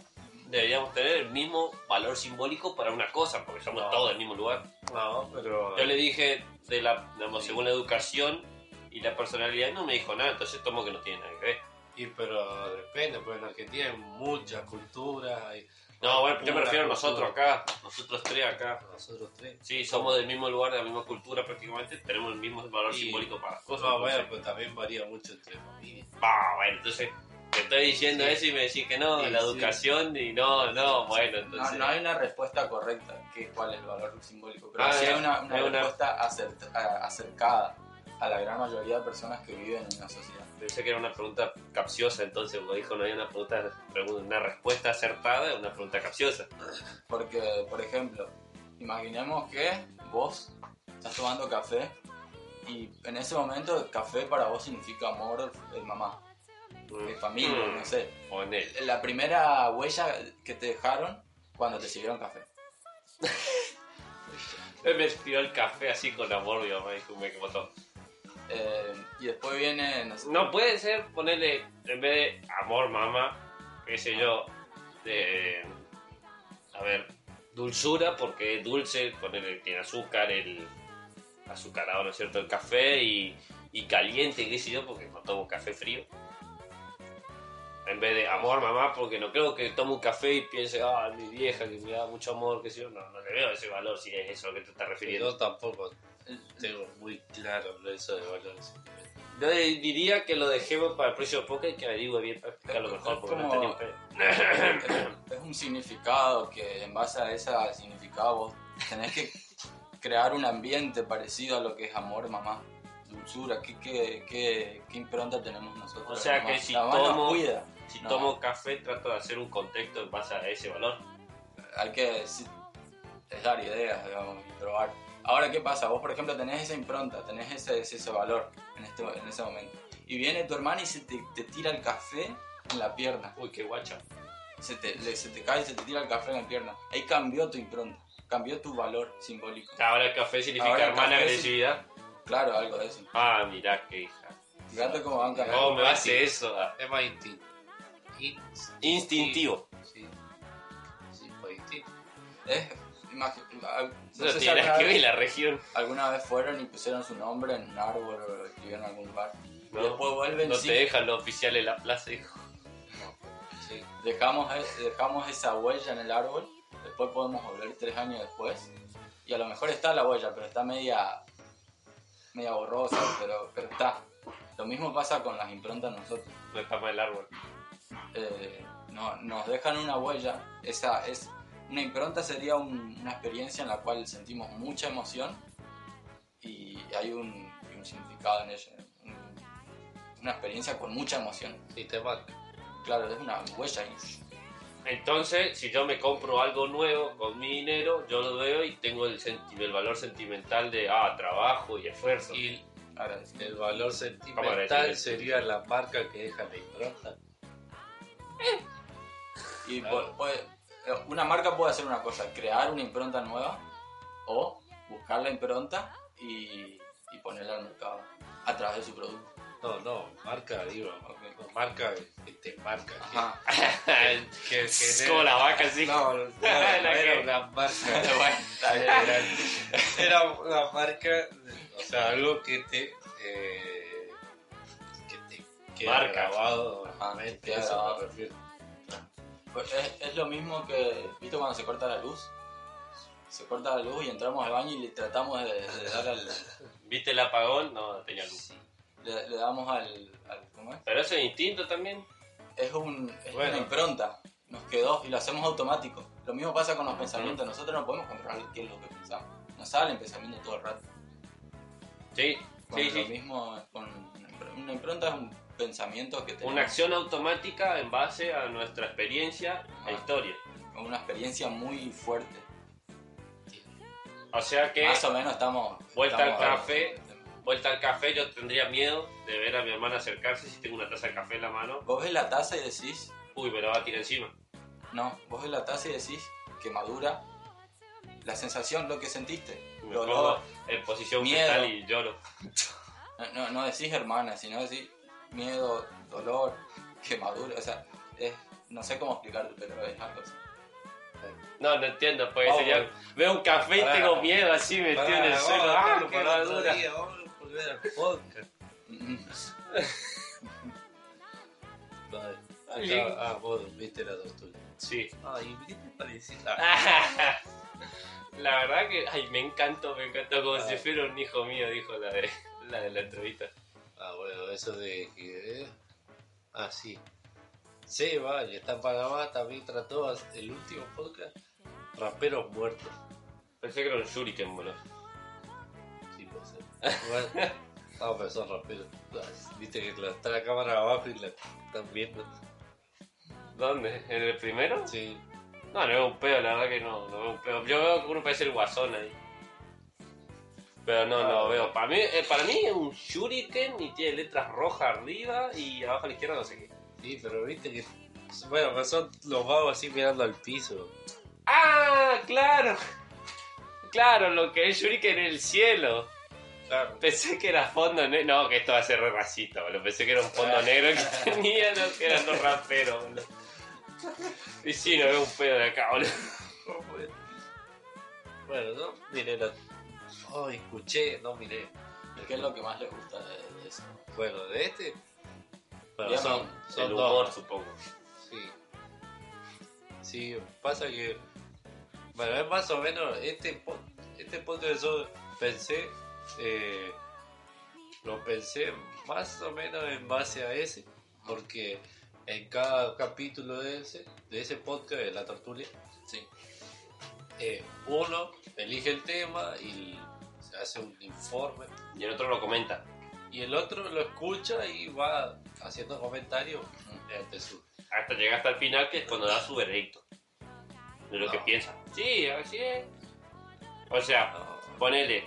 C: deberíamos tener el mismo valor simbólico para una cosa, porque somos
B: No.
C: todos del mismo lugar.
B: No, pero.
C: Yo le dije, de la, digamos, según la educación y la personalidad, no me dijo nada, entonces tomo que no tiene nada que ver.
B: Y pero depende, porque en Argentina hay muchas culturas. Hay
C: No, bueno, yo me refiero a nosotros acá, nosotros tres acá.
B: Nosotros tres.
C: Sí, somos del mismo lugar, de la misma cultura prácticamente, tenemos el mismo valor
B: Y-
C: simbólico para las cosas.
B: No, bueno, pero también varía mucho entre familias.
C: Ah, bueno, entonces te estoy diciendo
B: Sí.
C: eso y me decís que no,
B: Sí,
C: la
B: sí.
C: educación y no, no, bueno,
A: No,
C: entonces...
A: no hay una respuesta correcta que cuál es el valor simbólico, pero
C: Ah,
A: sí hay una, una
C: una-
A: respuesta acert- a- acercada a la gran mayoría de personas que viven en una sociedad.
C: Pensé que era una pregunta capciosa, entonces cuando dijo no hay una pregunta, una respuesta acertada, una pregunta capciosa.
A: Porque, por ejemplo, imaginemos que vos estás tomando café y en ese momento el café para vos significa amor de mamá, de familia,
C: Mm,
A: no sé.
C: ponele.
A: La primera huella que te dejaron cuando te sirvieron café.
C: Me estiró el café así con amor, mi mamá dijo, me botó.
A: Eh, y después viene, no sé,
C: No puede ser ponerle, en vez de amor, mamá, qué sé yo, de. A ver, dulzura, porque es dulce, ponerle, tiene azúcar, el azucarado, ¿no es cierto? El café y, y caliente, qué sé yo, porque no tomo café frío. En vez de amor, mamá, porque no creo que tome un café y piense, ah, mi vieja que me da mucho amor, qué sé yo. No, no le veo ese valor si es eso a lo que te estás refiriendo.
B: Yo tampoco tengo muy claro eso de valores.
C: Yo diría que lo dejemos para el próximo podcast y que averigüe bien para explicarlo mejor, porque no
A: Como-
C: pedo.
A: es, un significado que en base a ese significado vos tenés que crear un ambiente parecido a lo que es amor, mamá, dulzura, qué, qué, qué, qué impronta tenemos nosotros.
C: O sea
A: mamá.
C: que si
A: La
C: tomo-
A: cuida,
C: Si
A: No.
C: tomo café, trato de hacer un contexto en base a ese valor.
A: hay que es dar ideas, digamos, y probar. Ahora, ¿qué pasa? Vos, por ejemplo, tenés esa impronta, tenés ese, ese, ese valor en, este, en ese momento. Y viene tu hermana y se te, te tira el café en la pierna.
C: Uy, qué guacha.
A: se te, le- se te cae y se te tira el café en la pierna. Ahí cambió tu impronta, cambió tu valor simbólico.
C: Ahora el café significa
A: Ahora el
C: hermana
A: café
C: agresividad.
A: Claro, algo de eso.
C: Ah, mirá qué hija.
A: Fíjate cómo van cambiando.
C: ¿Cómo me hace eso? Ah,
B: Es más instinto.
C: Instintivo.
B: Sí. Sí, pues instinto.
A: Es, no
C: Eso
A: sé si alguna
C: que ver
A: vez,
C: la región.
A: alguna vez fueron y pusieron su nombre en un árbol o lo escribieron en algún lugar.
C: No,
A: y después vuelven,
C: no
A: sí,
C: te dejan los oficiales en la plaza, hijo.
B: Sí.
A: dejamos, e- dejamos esa huella en el árbol, después podemos volver tres años después y a lo mejor está la huella, pero está media, media borrosa, pero, pero está. Lo mismo pasa con las improntas nosotros.
C: No está el árbol.
A: eh, no- nos dejan una huella. Esa es una impronta sería un- una experiencia en la cual sentimos mucha emoción y hay un, un significado en ella. un- una experiencia con mucha emoción.
B: Sí, te marca.
A: Claro, es una huella. y-
C: Entonces, si yo me compro algo nuevo con mi dinero, yo lo veo y tengo el, senti- el valor sentimental de, ah, trabajo y esfuerzo.
B: Y el valor sentimental sería la marca que deja la impronta.
A: Y
B: Claro.
A: pu- puede- una marca puede hacer una cosa, crear una impronta nueva o buscar la impronta y, y ponerla al mercado a través de su producto.
B: No, no, marca, digo. No, marca que te marca. que-
A: Ajá.
B: Que,
C: como la vaca, así.
B: No, no, era una marca. Era, era una marca, o sea, algo que te. Eh, que te queda
C: Marca.
B: grabado
A: Ajá, queda
B: eso me refiero.
A: Pues es, es lo mismo que, ¿viste cuando se corta la luz? Se corta la luz y entramos al baño y le tratamos de, de dar al...
C: ¿Viste el apagón? No, tenía luz.
A: Le, le damos al, al- ¿Cómo es?
C: Pero eso es instinto también.
A: Es, un, es
B: Bueno.
A: una impronta. Nos quedó y lo hacemos automático. Lo mismo pasa con los pensamientos. Nosotros no podemos controlar qué es lo que pensamos. Nos salen pensamientos todo el rato.
C: Sí,
A: Bueno,
C: sí,
A: lo
C: sí.
A: mismo con. Una impronta es un pensamiento que tenemos.
C: Una acción automática en base a nuestra experiencia e
A: Ah.
C: historia.
A: Una experiencia muy fuerte.
C: O sea que,
A: Más o menos estamos...
C: Vuelta al café. vuelta al café, yo tendría miedo de ver a mi hermana acercarse si tengo una taza de café en la mano.
A: Vos ves la taza y decís...
C: Uy, me la va a tirar encima.
A: No, vos ves la taza y decís que madura. La sensación, lo que sentiste.
C: Me
A: dolor.
C: en posición
A: miedo.
C: y lloro.
A: No, no, no decís hermana, sino decís miedo, dolor, quemadura. O sea, es, no sé cómo explicarte, pero es algo así.
C: No, no entiendo, porque
B: Oh,
C: sería...
B: bueno.
C: Veo un café y tengo miedo así metido en el suelo. ¡Ah, qué
B: otro
C: madura!
B: día, Vamos a volver al podcast. Vale. Acá, ah, vos viste la tortuga.
C: Sí.
B: Ay, para decir. Ah,
C: La verdad que, ay, me encantó, me encantó, como
B: Ah.
C: si fuera un hijo mío, dijo la de la, de la entrevista.
B: Ah, bueno, eso de que. eh, Ah, sí. Seba, que está en Panamá, también trató el último podcast. Raperos muertos.
C: Pensé que era un shuriken, boludo.
B: Sí, puede ser. Bueno, no, pero son raperos. Viste que la- está la cámara abajo y la están viendo.
C: ¿Dónde? ¿En el primero?
B: Sí.
C: No, no veo un pedo, la verdad que no, no veo un pedo. Yo veo que uno parece el guasón ahí. Pero no, no veo. Para mí, eh, para mí es un shuriken y tiene letras rojas arriba y abajo a la izquierda no sé qué.
B: Sí, pero viste que. Bueno, pero son los vagos así mirando al piso.
C: ¡Ah! ¡Claro! Claro, lo que es shuriken en el cielo.
B: Claro.
C: Pensé que era fondo negro. No, que esto va a ser re racista, boludo. Pensé que era un fondo negro que tenía, no, que eran los raperos, boludo. Y sí, no veo un pedo de acá, boludo.
B: Bueno, no miré la. Oh, escuché, no miré.
A: ¿Qué es lo que más les gusta de, de eso?
B: Bueno, de este. Bueno,
A: Bien,
B: son, son
C: El
B: dos.
C: humor, supongo.
B: Sí. Sí, pasa que. Bueno, es más o menos. Este, este podcast yo pensé. eh, lo pensé más o menos en base a ese. Porque en cada capítulo de ese, de ese podcast, de la tortulia,
A: Sí.
B: eh, uno elige el tema y hace un informe.
C: Y el otro lo comenta.
B: Y el otro lo escucha y va haciendo comentarios su.
C: Hasta llega hasta el final, que es cuando da su veredicto. De lo
B: No.
C: que piensa. Sí, así es. O sea,
B: No,
C: ponele.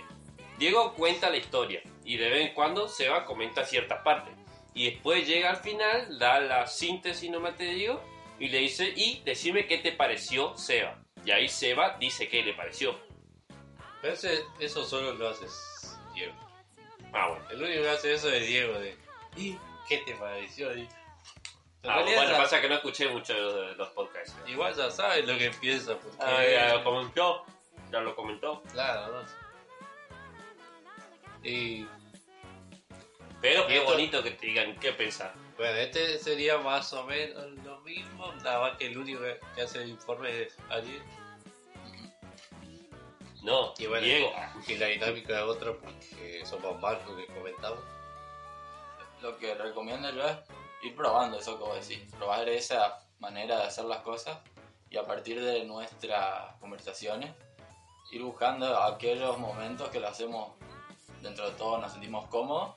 C: Diego cuenta la historia. Y de vez en cuando Seba comenta ciertas partes. Y después llega al final, da la síntesis nomás te digo. Y le dice, y decime qué te pareció Seba. Y ahí Seba dice qué le pareció.
B: Pero ese- eso solo lo hace Diego.
C: Ah, bueno.
B: El único que hace eso es Diego. De, ¿Y qué te pareció? Y-
C: Ah, bueno,
B: ya-
C: pasa que no escuché mucho de los podcasts.
B: Igual ya sabes lo que piensa. Porque,
C: Ah, ya lo comentó. Ya lo comentó.
B: Claro, ¿no? Y
C: Pero qué
B: esto-
C: bonito que te digan qué pensar.
B: bueno, este sería más o menos lo mismo. Nada más que el único que- que hace el informe es alguien.
C: No,
B: Y bueno,
C: Diego.
B: y la dinámica es otra porque somos más lo que comentamos.
A: Lo que recomiendo yo es ir probando eso que vos decís. Probar esa manera de hacer las cosas y a partir de nuestras conversaciones ir buscando aquellos momentos que lo hacemos dentro de todo, nos sentimos cómodos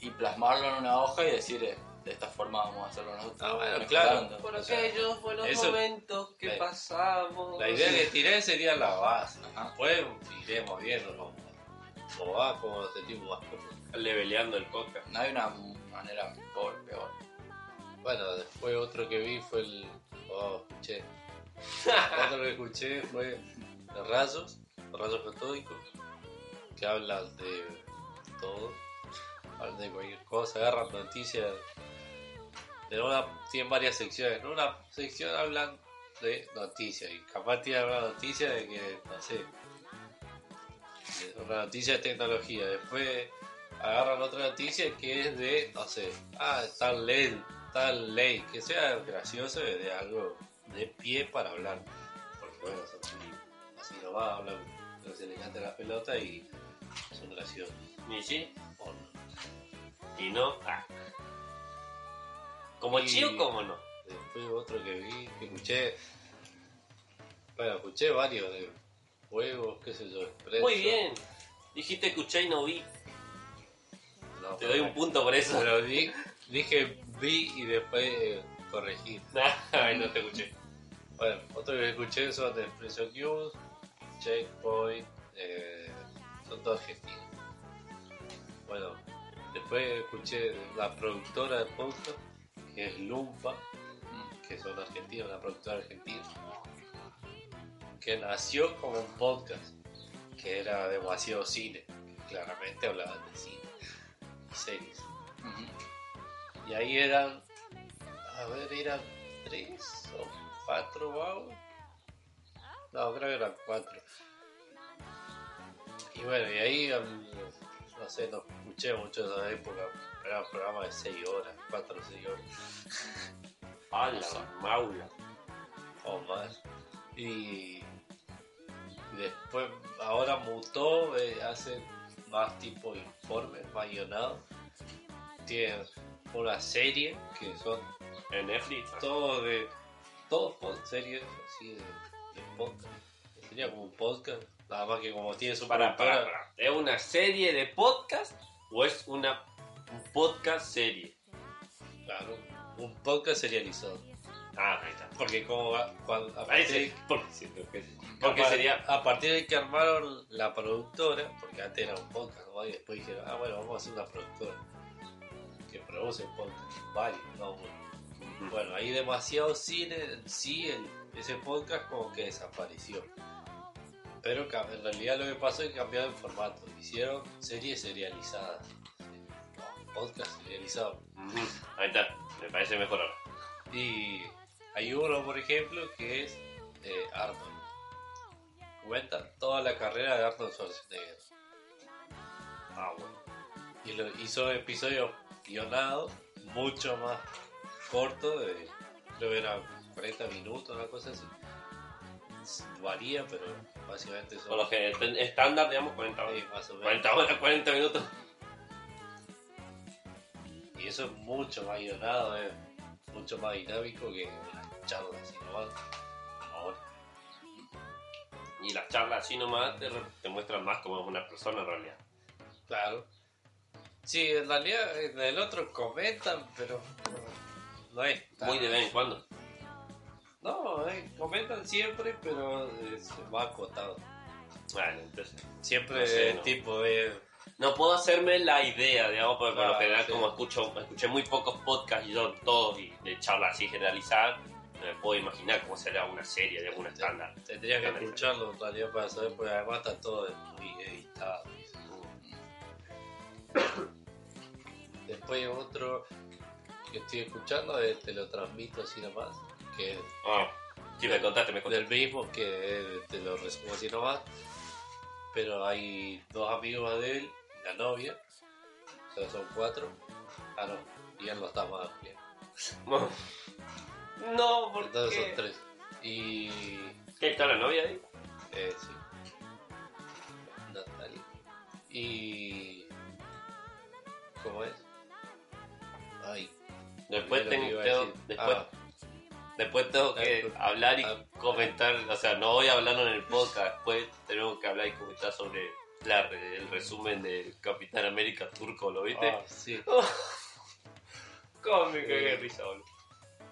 A: y plasmarlo en una hoja y decir eh, de esta forma vamos a hacerlo nosotros.
B: Ah, bueno, claro.
C: Por
B: O sea,
C: aquellos buenos
B: eso-
C: momentos que
B: la-
C: pasamos.
B: La idea que tiré sería la base.
A: Ajá.
B: Después iremos viendo cómo, cómo va, cómo nos sentimos más cómodos.
C: Leveleando el podcast.
A: No hay una manera mejor, peor.
B: Bueno, después otro que vi fue el. Oh, escuché. otro que escuché fue de Rayos, Rayos Catódicos, que hablan de todo, de cualquier cosa, agarran noticias. De una, tienen varias secciones. En una sección hablan de noticias, y capaz tienen una noticia de que, no sé, una noticia de tecnología. Después agarran otra noticia que es de, no sé, ah, tal ley, tal ley, que sea gracioso y de algo de pie para hablar. Porque bueno, así, así nomás, hablan, se le canta la pelota y son graciosos.
C: Ni sí,
B: ¿o no?
C: Y no. Ah. Como
B: Y-
C: chío, como no.
B: Después otro que vi, que escuché, bueno, escuché varios de juegos, qué sé yo, Expresso.
C: Muy bien. Dijiste escuché y no vi.
B: No,
C: Te doy un punto por eso.
B: Pero di- dije vi y después eh, corregí.
C: Ay, no te escuché.
B: Bueno, otro que escuché son de Expresso News, Checkpoint, eh, son todos argentinos. Bueno, después escuché la productora de podcast, que es Lumpa, que son argentinos, una productora argentina, que nació como un podcast. que era demasiado cine. Claramente hablaban de cine y series. Y ahí eran, a ver, eran tres o cuatro vagos. No, creo que eran cuatro. Y bueno, y ahí, no sé, no escuché mucho de esa época. Era un programa de 6 horas, 4 o 6 horas
C: A la maula.
B: o más. Y, después, ahora mutó, eh, hace más tipo informes, más guionados. Tiene una serie que son
C: En Netflix.
B: todos de todos series así de, de podcast sería como un podcast nada más que como tiene su
C: Para, para. ¿Es una serie de podcast o es una un podcast serie?
B: claro un podcast serializado
C: Ah, ahí está.
B: porque como va- cuando, a partir,
C: sí. Porque, sería.
B: a partir de que armaron la productora porque antes era un podcast ¿no? y después dijeron ah bueno vamos a hacer una productora que produce podcast varios no uno. Bueno, hay demasiado cine sí, el- ese podcast como que desapareció. Pero en realidad lo que pasó es que cambiaron el formato. Hicieron series serializadas. Podcast serializado.
C: Ujú. Ahí está. Me parece mejor ahora.
B: Y hay uno, por ejemplo, que es eh, Arnold. Cuenta toda la carrera de Arnold Schwarzenegger.
C: Ah, bueno.
B: Y lo hizo episodios guionados, mucho más cortos, de, creo que eran 40 minutos, una cosa así. Varía, pero básicamente son
C: Por lo que estándar, digamos, 40 horas.
B: sí, más o menos.
C: 40 horas, 40 minutos.
B: Y eso es mucho más guionado, es mucho más dinámico que una charla así nomás. Ahora,
C: Y las charlas así nomás te, te muestran más como es una persona en realidad.
B: claro. Sí, en realidad en el otro comentan, pero no es tan-
C: Muy de vez en cuando.
B: No, eh, comentan siempre, pero es más acotado.
C: Bueno, entonces.
B: Siempre
C: No sé,
B: el
C: no.
B: tipo de
C: No puedo hacerme la idea, digamos, porque por lo
B: Ah,
C: general,
B: sí.
C: como escucho, escuché muy pocos podcasts y yo todos y de charlas así generalizadas, no me puedo imaginar cómo será una serie de algún estándar.
B: Tendría que escucharlo en realidad para saber, porque además está todo muy editado. Después otro que estoy escuchando, eh, te lo transmito así nomás, que
C: Ah, sí, me contaste, me contaste.
B: del mismo, que te lo resumo así nomás. Pero hay dos amigos de él, la novia, o sea, son cuatro. Ah, no, y él no está más amplio.
C: No, porque...
B: Entonces son tres. Y.
C: ¿Qué está la novia ahí?
B: Eh, sí. Natalia. Y. ¿Cómo es? Ay.
C: Después, tengo, después,
B: Ah,
C: después tengo que hablar y
B: ah.
C: comentar, o sea, no voy a hablarlo en el podcast, después tenemos que hablar y comentar sobre la el resumen del Capitán América turco, ¿lo viste?
B: ah, sí.
C: ¿Cómo me
B: Eh,
C: cagué de risa, boludo?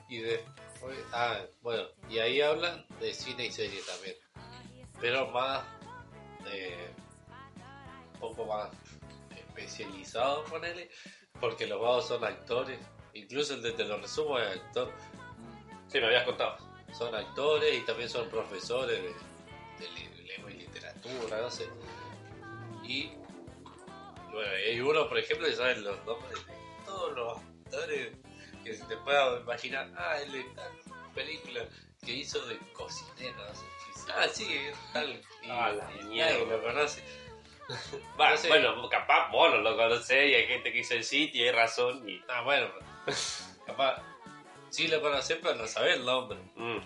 B: Y después. Ah, bueno. Y ahí hablan de cine y serie también. Pero más. eh, un poco más especializado, ponele. Porque los vagos son actores. Incluso el de Te lo resumo es actor.
C: Sí, me habías contado.
B: son actores y también son profesores de, de lengua y literatura, no sé. Y bueno, hay uno, por ejemplo, que sabe los nombres de todos los actores que se te pueda imaginar. Ah, el de tal película que hizo de cocinero, no sé. Ah, sí, tal. Y,
C: Ah, la
B: y nadie lo conoce.
C: Bueno, capaz vos no lo conocés y hay gente que hizo el sitio y hay razón y...
B: Ah, bueno, capaz. Sí lo conocen, pero no sabe el nombre.
C: Mm.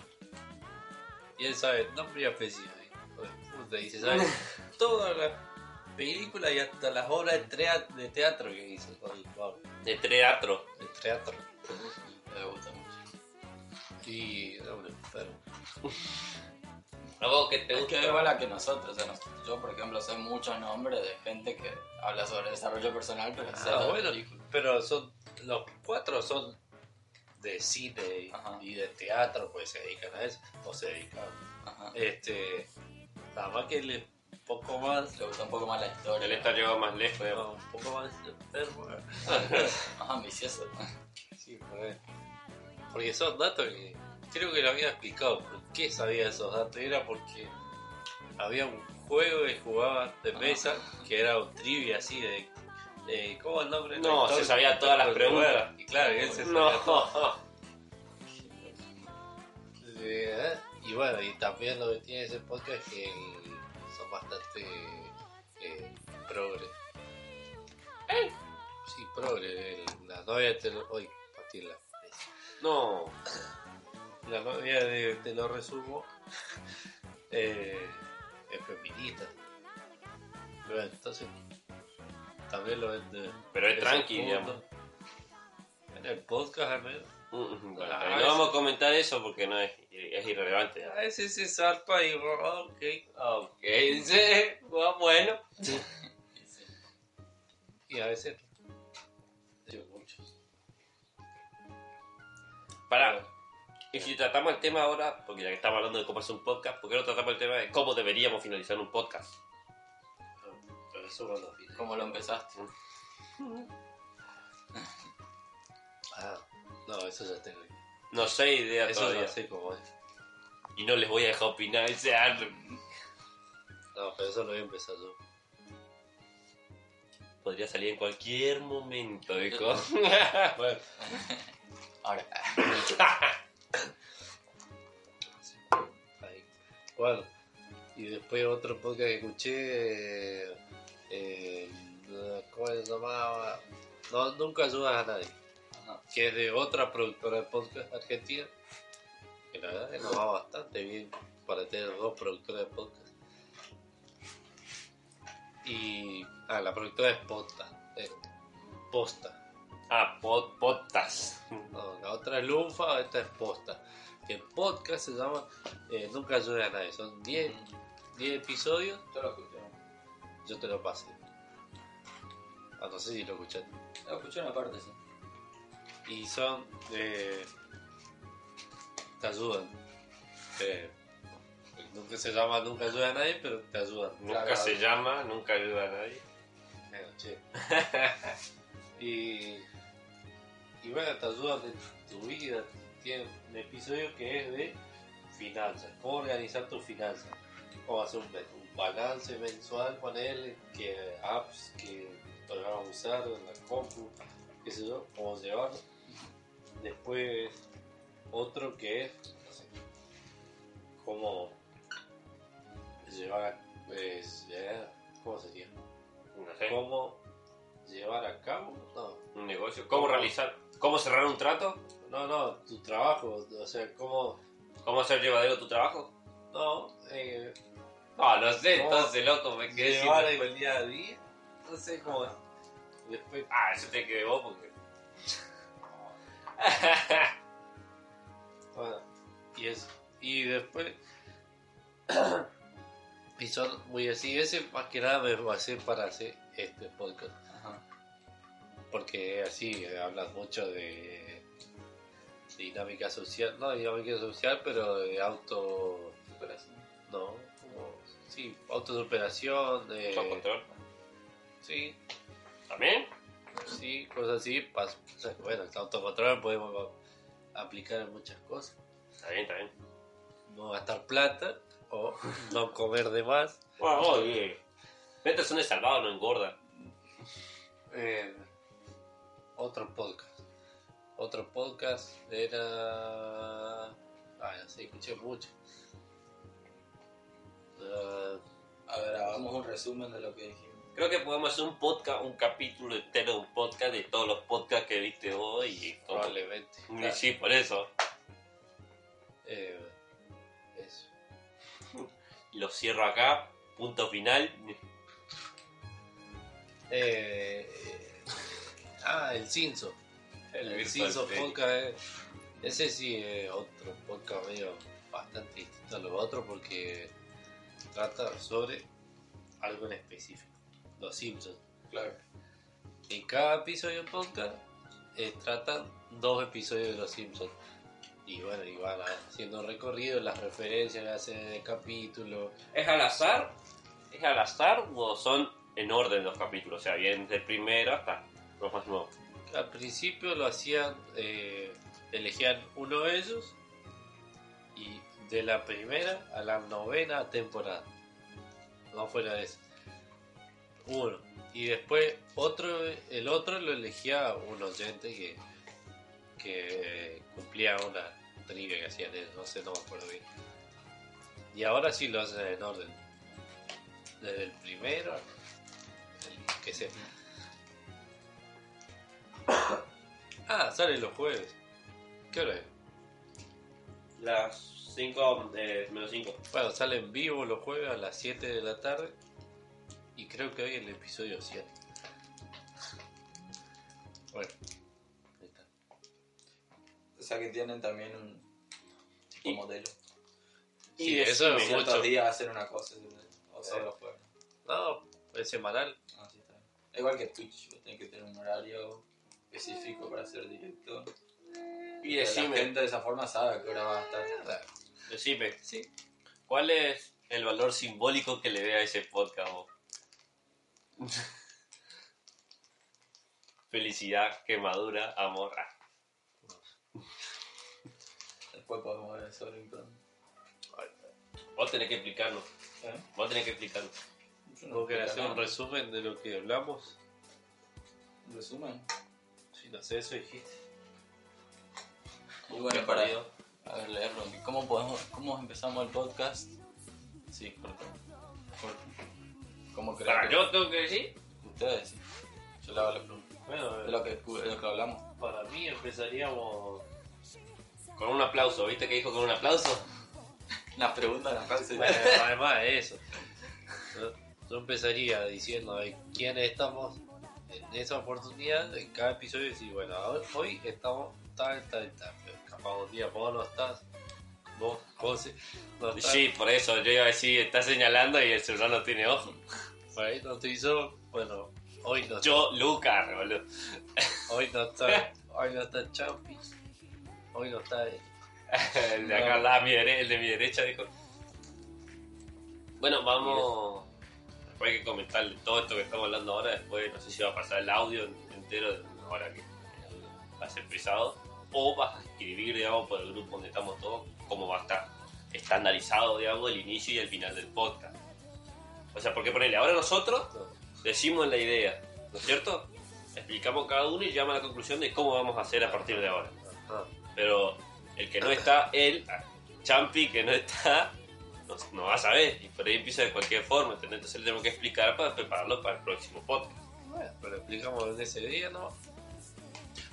B: Y él sabe nombre y apellido. de puta, Y se sabe todas las películas y hasta las obras de, trea- de teatro que hizo. el.
C: De teatro.
B: De teatro. Me gusta mucho. Y era un enfermo.
C: ¿A vos qué te
A: Es que igual a que nosotros, o sea, yo por ejemplo sé muchos nombres de gente que habla sobre desarrollo personal, pero
B: Ah, bueno, pero son los cuatro son de cine y,
A: Ajá.
B: y de teatro, pues se dedican a eso, o se dedican.
A: Ajá.
B: Este, nada más que le un poco más,
A: Le gusta un poco más la historia.
C: Él está llegado más lejos,
B: no, un poco más enfermo.
A: Más ambicioso.
B: Sí, por ahí. Porque son datos que creo que lo había explicado. ¿Por qué sabía esos datos? Era porque había un juego que jugaba de mesa que era un trivia así de. ¿Cómo el nombre?
C: No, se sabía todas las preguntas.
B: Y claro, y él se sabía.
C: No.
B: Eh, Y bueno, y también lo que tiene ese podcast es que son bastante eh, progre. Sí, progre. el- La novia de Te lo... Uy, Patila.
C: No.
B: La novia de Te lo resumo eh, es feminista. Pero entonces también lo ven de...
C: Pero es tranqui, digamos.
B: En el podcast al menos.
C: Mm, mm, bueno,
B: Ah,
C: no vamos a comentar eso porque no es, es irrelevante.
B: A veces se zarpa y "Ah, ok.
C: Ok, sí, bueno.
B: Y a veces... Muchos.
C: Para. Y si tratamos el tema ahora, porque ya que estamos hablando de cómo hacer un podcast, ¿por qué no tratamos el tema de cómo deberíamos finalizar un podcast?
B: Cuando final.
A: ¿Cómo lo empezaste?
B: Ah, no, eso ya tengo.
C: No sé idea
B: Eso
C: todavía.
B: ya sé cómo es.
C: Y no les voy a dejar opinar. O sea,
B: No, pero eso lo voy a empezar yo.
C: podría salir en cualquier momento, dijo.
B: Bueno,
A: Ahora,
B: ahí. Bueno, y después otro podcast que escuché. Eh, eh, ¿Cómo se llamaba? No, nunca ayudas a nadie.
A: Ajá.
B: Que es de otra productora de podcast argentina. Que la verdad que nos va bastante bien para tener dos productoras de podcast. Y. Ah, la productora es Posta. eh, Posta.
C: ah, pod.
B: No, la otra es Lunfa, esta es Posta. Que el podcast se llama eh, Nunca ayude a nadie. Son 10 10 episodios.
A: yo lo escuché.
B: Yo te lo pasé. Ah, no sé si lo escuchaste.
A: Lo escuché una parte, sí.
B: Y son. Eh, te ayudan. Eh, nunca se llama Nunca ayuda a nadie, pero te ayudan.
C: Nunca
A: Claro.
C: se llama, nunca ayuda a nadie.
B: Bueno, che. y, y bueno, te ayudan en tu vida. Tiene un episodio que es de finanzas. Cómo organizar tus finanzas. Cómo hacer un, un balance mensual con él. Que apps que a usar en la compu. Qué sé yo. Cómo llevarlo. Después otro que es, no sé, cómo llevar, pues, ya, ¿cómo sería?
C: No sé.
B: ¿Cómo llevar a cabo? No,
C: Un negocio. ¿Cómo realizar? ¿Cómo cerrar un trato?
B: no, no, tu trabajo, o sea, cómo,
C: ¿Cómo hacer llevadero tu trabajo?
B: no, eh,
C: No, no sé,
B: ¿Cómo
C: entonces loco, me quedé sin
B: llevar el día a día, no sé cómo, después,
C: Ah, eso te quedé vos porque.
B: bueno, y eso, y después, y son muy así, ese más que nada me basé para hacer este podcast.
A: Ajá.
B: porque así eh, hablas mucho de dinámica social, no dinámica social, pero de auto,
A: Superación.
B: no, sí, autosuperación, de,
C: Autocontrol.
B: sí,
C: ¿También?
B: sí, cosas así, pas- o sea, bueno, el autocontrol podemos aplicar en muchas cosas,
C: Está bien, está bien.
B: no gastar plata o no comer de más,
C: Bueno, oye. Neta son de salvado, no engorda.
B: Eh, otro podcast. Otro podcast era. Ah, sé, escuché mucho.
A: A ver, hagamos un resumen de lo que dijimos.
C: Creo que podemos hacer un podcast, un capítulo entero de un podcast de todos los podcasts que viste hoy y
B: probablemente.
C: Y Sí, por eso.
B: Eh, eso.
C: Lo cierro acá. Punto final.
B: Eh, eh, ah, el Cinso.
C: El
B: El,
C: Freddy.
B: podcast. eh, ese sí es otro podcast medio bastante distinto a los otros porque trata sobre algo en específico. Los Simpsons.
A: Claro.
B: En cada episodio del podcast eh, tratan dos episodios de Los Simpsons. Y bueno, y van haciendo recorrido, las referencias que hacen en el capítulo.
C: ¿Es al azar? ¿Es al azar o son en orden los capítulos? O sea, bien desde el primero hasta los más nuevos.
B: Al principio lo hacían, eh, elegían uno de ellos y de la primera a la novena temporada. no fuera de ese. Uno. Y después otro, el otro lo elegía un oyente que, que cumplía una trivia que hacían ellos, no sé, no me acuerdo bien. Y ahora sí lo hacen en orden. Desde el primero, el que sea. Ah, sale los jueves. ¿Qué hora es?
C: Las 5 menos 5.
B: Bueno, sale en vivo los jueves a las 7 de la tarde. Y creo que hoy el episodio 7. Bueno, ahí está.
A: O sea que tienen también un tipo
C: Y-
A: modelo.
B: Sí,
C: decime,
B: eso es
A: Ciertos
B: mucho.
A: días hacer una cosa o solo juegan.
B: No, es semanal.
A: Ah, sí, está bien. Igual que Twitch, vos tenés que tener un horario específico para hacer directo.
C: Y
A: la
C: decime,
A: gente de esa forma sabe a qué hora va a estar.
C: Decime, ¿cuál es el valor simbólico que le ve a ese podcast vos? Felicidad, quemadura, amor. Ah,
A: Después podemos ver sobre un plan.
C: Vos tenés que explicarnos.
A: ¿Eh?
C: Vos tenés que explicarnos.
A: Yo no
B: ¿Vos querés hacer
A: explico
B: un
A: nada.
B: resumen de lo que hablamos?
A: ¿Un resumen?
B: Si no sé, eso dijiste.
A: Y bueno, para a ver, leerlo. ¿Cómo, podemos, ¿Cómo empezamos el podcast? Sí, corto. corto. ¿Cómo creen
C: ¿Para
A: que-
C: yo tengo que decir?
A: Ustedes, sí. Yo le hago la pregunta.
B: Bueno,
A: De lo que, de lo que hablamos.
B: para mí empezaríamos.
C: Con un aplauso, ¿viste que dijo con un aplauso?
A: Las preguntas las cosas.
B: Bueno, además de eso, yo, yo empezaría diciendo de quiénes estamos en esa oportunidad, en cada episodio, y decir, bueno, hoy estamos tal, tal, tal. Un día vos no estás, vos, José, no estás.
C: Sí, por eso yo iba a decir, está señalando y el celular no tiene ojo.
B: Por ahí no te hizo, bueno, hoy no
C: Yo, Lucas, boludo.
B: Hoy no está, hoy no está Champi, hoy no está él.
C: El de acá, al lado, a mi dere- el de mi derecha, dijo. Bueno, vamos. Después hay que comentar todo esto que estamos hablando ahora. Después, no sé si va a pasar el audio entero ahora que va a ser pesado. O vas a escribir, digamos, por el grupo donde estamos todos, cómo va a estar estandarizado, digamos, el inicio y el final del podcast. O sea, porque ponele, ahora nosotros decimos la idea, ¿no es cierto? Explicamos cada uno y llegamos a la conclusión de cómo vamos a hacer a partir de ahora.
B: Ah,
C: Pero el que no está, él, Champi, que no está, no, no va a saber. Y por ahí empieza de cualquier forma. ¿entendés? Entonces le tenemos que explicar para prepararlo para el próximo podcast.
B: bueno, pero explicamos en ese día, ¿no?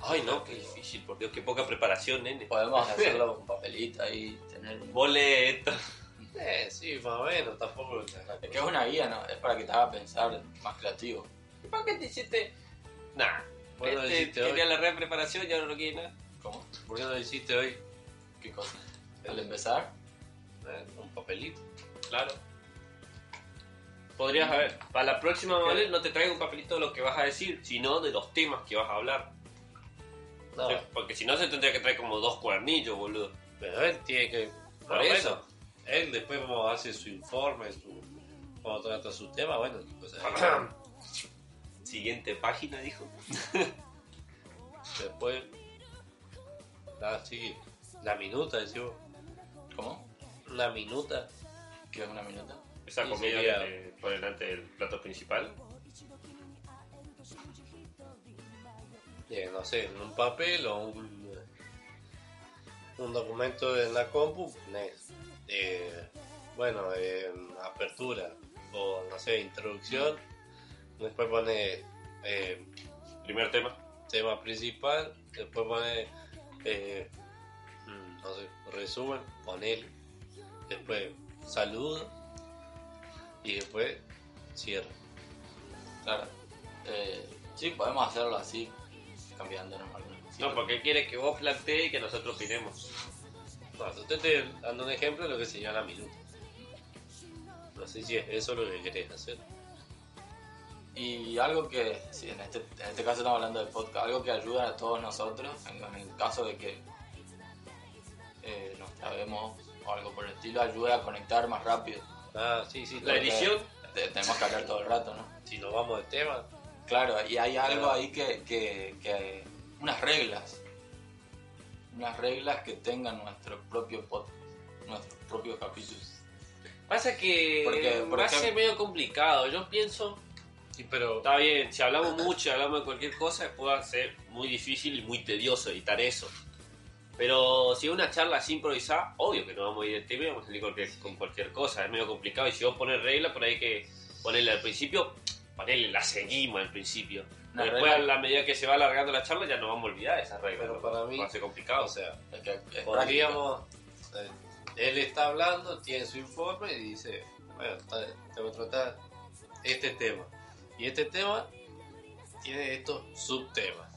C: Ay, no, qué difícil, por Dios, qué poca preparación, nene.
A: Podemos hacerlo con papelito ahí, tener un...
C: Esto.
B: Eh, sí, más o menos, tampoco es
A: que es una guía, ¿no? Es para que te haga pensar más creativo.
C: ¿Para qué te hiciste? Nah,
B: Vos lo
C: este
B: hiciste hoy.
C: quería la re preparación y ahora no quiere nada.
A: ¿Cómo?
B: ¿Por qué no lo hiciste hoy?
A: ¿Qué cosa? Al empezar,
B: Eh, un papelito.
C: Claro. Podrías haber, para la próxima, ¿vale? No te traigo un papelito de lo que vas a decir, sino de los temas que vas a hablar.
B: No,
C: Sí, Porque si no, se tendría que traer como dos cuernillos, boludo.
B: pero él tiene que.
C: Por eso.
B: él después como hace su informe, su, cuando trata su tema, bueno, pues
C: Siguiente página, dijo.
B: después. Ah, sí, la minuta, decimos.
A: ¿cómo?
B: La minuta.
A: ¿Qué es una minuta?
C: Esa comida
B: sería-
C: que pone delante del plato principal.
B: De, no sé, en un papel o un, un documento en la compu, eh, bueno, eh, apertura o no sé, introducción, después pone eh,
C: Primer tema.
B: tema principal, después pone, eh, no sé, resumen, poner, después saludo y después cierre.
A: Claro. Eh, sí, podemos hacerlo así, cambiando
C: No, porque quiere que vos plantees y que nosotros opinemos.
B: No, yo te estoy dando un ejemplo de lo que sería la minuta. No sé si es eso lo que querés hacer.
A: Y algo que, sí, en este, en este caso estamos hablando de podcast, algo que ayuda a todos nosotros, en, en el caso de que eh, nos trabemos o algo por el estilo, ayuda a conectar más rápido.
B: Ah, sí, sí.
C: La edición,
A: Te- tenemos que hablar todo el rato, ¿no?
B: Si nos vamos de tema,
A: Claro, y hay algo ahí que, que, que- unas reglas, unas reglas que tengan nuestro propio podcast, nuestros propios capítulos.
C: Pasa que
A: Porque, por
C: va a ser medio complicado. Yo pienso,
B: pero
C: está bien, si hablamos mucho, hablamos de cualquier cosa, puede ser muy difícil y muy tedioso editar eso. Pero si es una charla así improvisada, obvio que no vamos a ir del tema y vamos a salir cualquier- con cualquier cosa. Es medio complicado. Y si vos pones reglas, por ahí hay que ponerle al principio, ponerle, la seguimos al principio.
A: Una
C: Después,
A: regla-
C: a la medida que se va alargando la charla, ya no vamos a olvidar esas reglas.
B: Pero para mí-
C: va a ser complicado.
B: o sea,
A: Es que es
B: podríamos eh, él está hablando, tiene su informe y dice, bueno, está- tengo que tratar este tema. Y este tema tiene estos subtemas.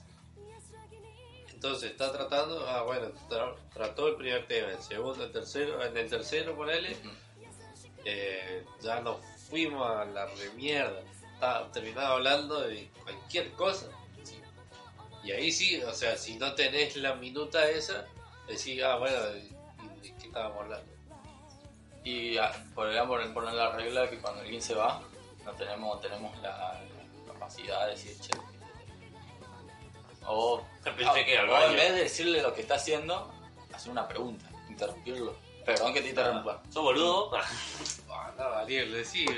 B: Entonces está tratando, ah bueno, tra- trató el primer tema, el segundo, el tercero, en el tercero ponele,
A: Ujú.
B: eh, ya nos fuimos a la remierda. Está terminado hablando de cualquier cosa. Y ahí sí, o sea, si no tenés la minuta esa, decís, ah, bueno, ¿y ¿de qué estábamos hablando?
A: Y ah, podríamos poner- la regla de que cuando alguien se va, no tenemos, tenemos la, la capacidad de decir, che. O,
C: que baño.
A: en vez de decirle lo que está haciendo, hacer una pregunta, interrumpirlo. Perdón que te interrumpa.
C: ¿Sos boludo?
B: Ah, no, Ariel, decís,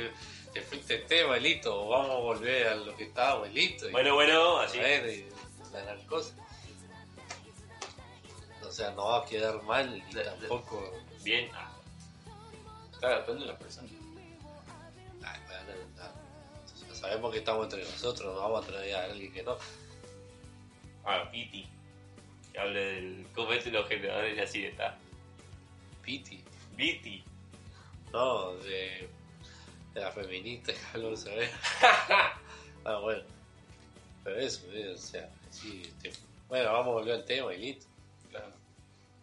B: te fuiste el tema, listo, o vamos a volver a lo que estábamos, listo. y-
C: bueno, bueno, así.
B: a ver, y las cosas. O sea, no va a quedar mal y tampoco.
C: Bien. Ah,
A: Claro, depende de la persona.
B: Ay, bueno, no, no. Sabemos que estamos entre nosotros, no vamos a traer a alguien que no.
C: Ah, Piti. Que hable del comete los generadores y así está.
B: Piti.
C: Piti.
B: No, de, de la feminista, ya lo sabes. ah, bueno. Pero eso, eh, o sea, sí, este, bueno, vamos a volver al tema y listo.
A: Claro.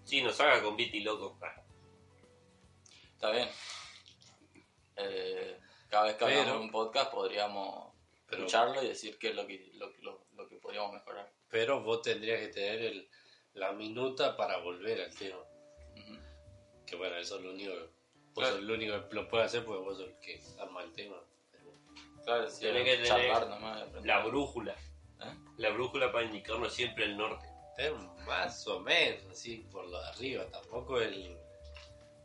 C: Sí, nos haga con Piti, loco. Ah,
A: Está bien. Eh, cada vez que
B: Pero-
A: hablamos un podcast podríamos
B: Pero-
A: escucharlo y decir qué es lo que, lo, que- lo, lo que podríamos mejorar.
B: Pero vos tendrías que tener el, la minuta para volver al tema.
A: Ujú.
B: Que bueno, eso es lo único. Vos
A: Claro.
B: sos el único que lo puede hacer porque vos sos el que arma el tema.
A: Claro, sí,
C: Tenés que tener
A: charlar nomás.
C: La brújula.
A: ¿Eh?
C: La brújula para indicarnos siempre el norte.
B: Más o menos, así por lo de arriba, tampoco el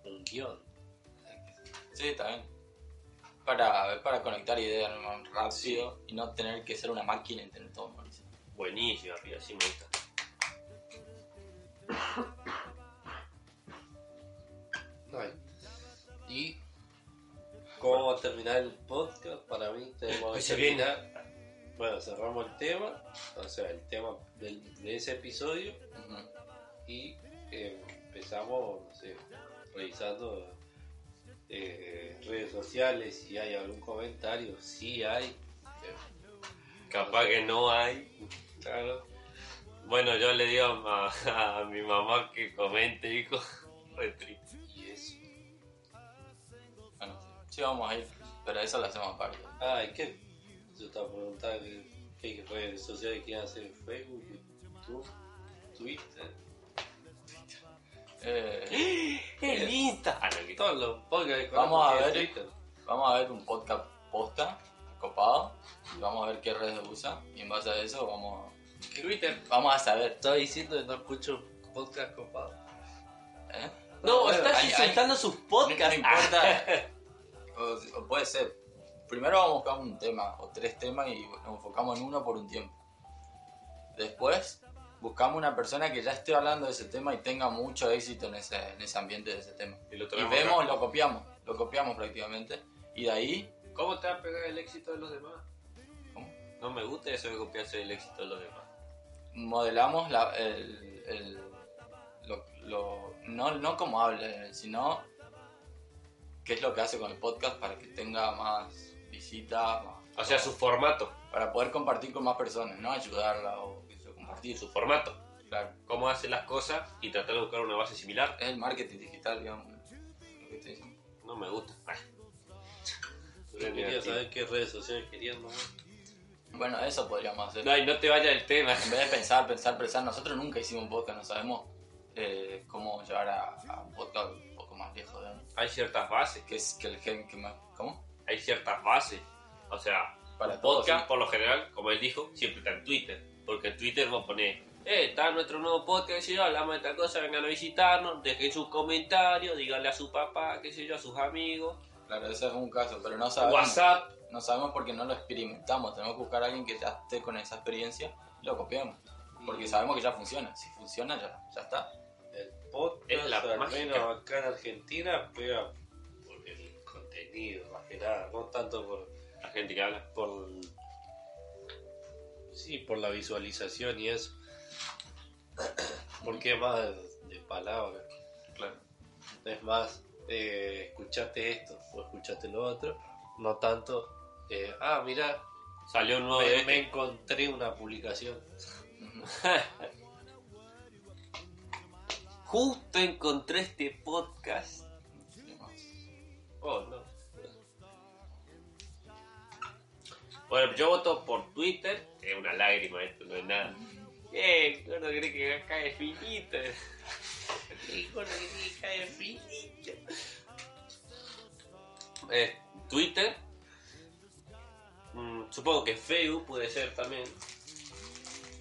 B: un guion.
A: Sí, está bien. Para, para conectar ideas más rápido y no tener que ser una máquina y tener todo memorizado.
C: Buenísimo, arriba, así me gusta.
B: Ay. Y cómo vamos a terminar el podcast, para mí tenemos que terminar. Bueno, cerramos el tema, o sea, el tema del- de ese episodio y eh, empezamos, no sé, revisando eh, redes sociales, si hay algún comentario, si hay. eh,
C: Capaz que no hay.
B: claro.
C: Bueno, yo le digo a, ma- a mi mamá que comente, hijo. Re triste.
A: Sí, vamos a ir, pero eso lo hacemos aparte.
B: Ah, ¿y qué? Yo estaba preguntando qué, qué redes sociales quieren hacer Facebook, YouTube, Twitter.
A: Eh,
C: El Insta. Ah, no, que-
B: Todos los podcasts que
A: Vamos a ver.
B: Twitter.
A: vamos a ver un podcast posta, copado, y vamos a ver qué redes usa, y en base a eso vamos,
B: Twitter.
A: vamos a saber.
B: Estaba diciendo que no escucho podcast copado.
A: ¿eh?
C: No,
A: Bueno,
C: estás insultando sus podcasts.
A: no importa. o, o puede ser. Primero vamos a buscar un tema o tres temas y nos enfocamos en uno por un tiempo. Después buscamos una persona que ya esté hablando de ese tema y tenga mucho éxito en ese, en ese ambiente de ese tema.
C: Y lo
A: Y vemos,
C: acá.
A: lo copiamos, lo copiamos prácticamente. Y de ahí,
C: ¿Cómo te va a pegar el éxito de los demás?
A: ¿Cómo?
C: No me gusta eso de copiarse el éxito de los demás.
A: modelamos la, el, el- lo, lo- no, no como hable, sino qué es lo que hace con el podcast para que tenga más visitas, más-
C: O sea, su formato.
A: para poder compartir con más personas, no ayudarla o compartir.
C: Su formato.
A: Claro,
C: Cómo hace las cosas y tratar de buscar una base similar.
A: es el marketing digital, digamos. lo que estoy diciendo.
C: No me gusta. Ah.
B: Yo quería saber qué redes sociales querían nomás.
A: Bueno, eso podríamos hacer.
C: No, y no te vayas del tema.
A: En vez de pensar, pensar, pensar, nosotros nunca hicimos un podcast, no sabemos eh, cómo llevar a, a un podcast un poco más lejos de
C: Hay ciertas bases.
A: que es que el gen que más. ¿Cómo?
C: Hay ciertas bases. O sea,
A: Para todos,
C: podcast,
A: sí.
C: por lo general, como él dijo, siempre está en Twitter. Porque en Twitter vos ponés, eh, está nuestro nuevo podcast, qué sé yo, hablamos de tal cosa, vengan a visitarnos, dejen sus comentarios, díganle a su papá, qué sé yo, a sus amigos.
A: Claro, ese es un caso, pero no sabemos.
C: WhatsApp.
A: No sabemos porque no lo experimentamos. Tenemos que buscar a alguien que ya esté con esa experiencia y lo copiamos. Porque sabemos que ya funciona. Si funciona, ya, ya está.
B: Podcast,
C: Es la
B: al
C: mágica.
B: menos acá en Argentina, pega por el contenido, más que nada, no tanto por,
C: La gente que habla.
B: por sí, por la visualización y eso. Porque es más de, de palabras.
A: Claro.
B: Es más, eh, escuchate esto o escuchate lo otro. No tanto, eh, ah, mira,
C: Salió un nuevo
B: me, me encontré una publicación.
C: Justo encontré este podcast. Oh, no. Bueno, yo voto por Twitter. Es una lágrima esto, no es nada. Eh, gordo cree que cae finito. Eh, gordo cree que cae finito. Eh, Twitter. Mm, supongo que Facebook puede ser también.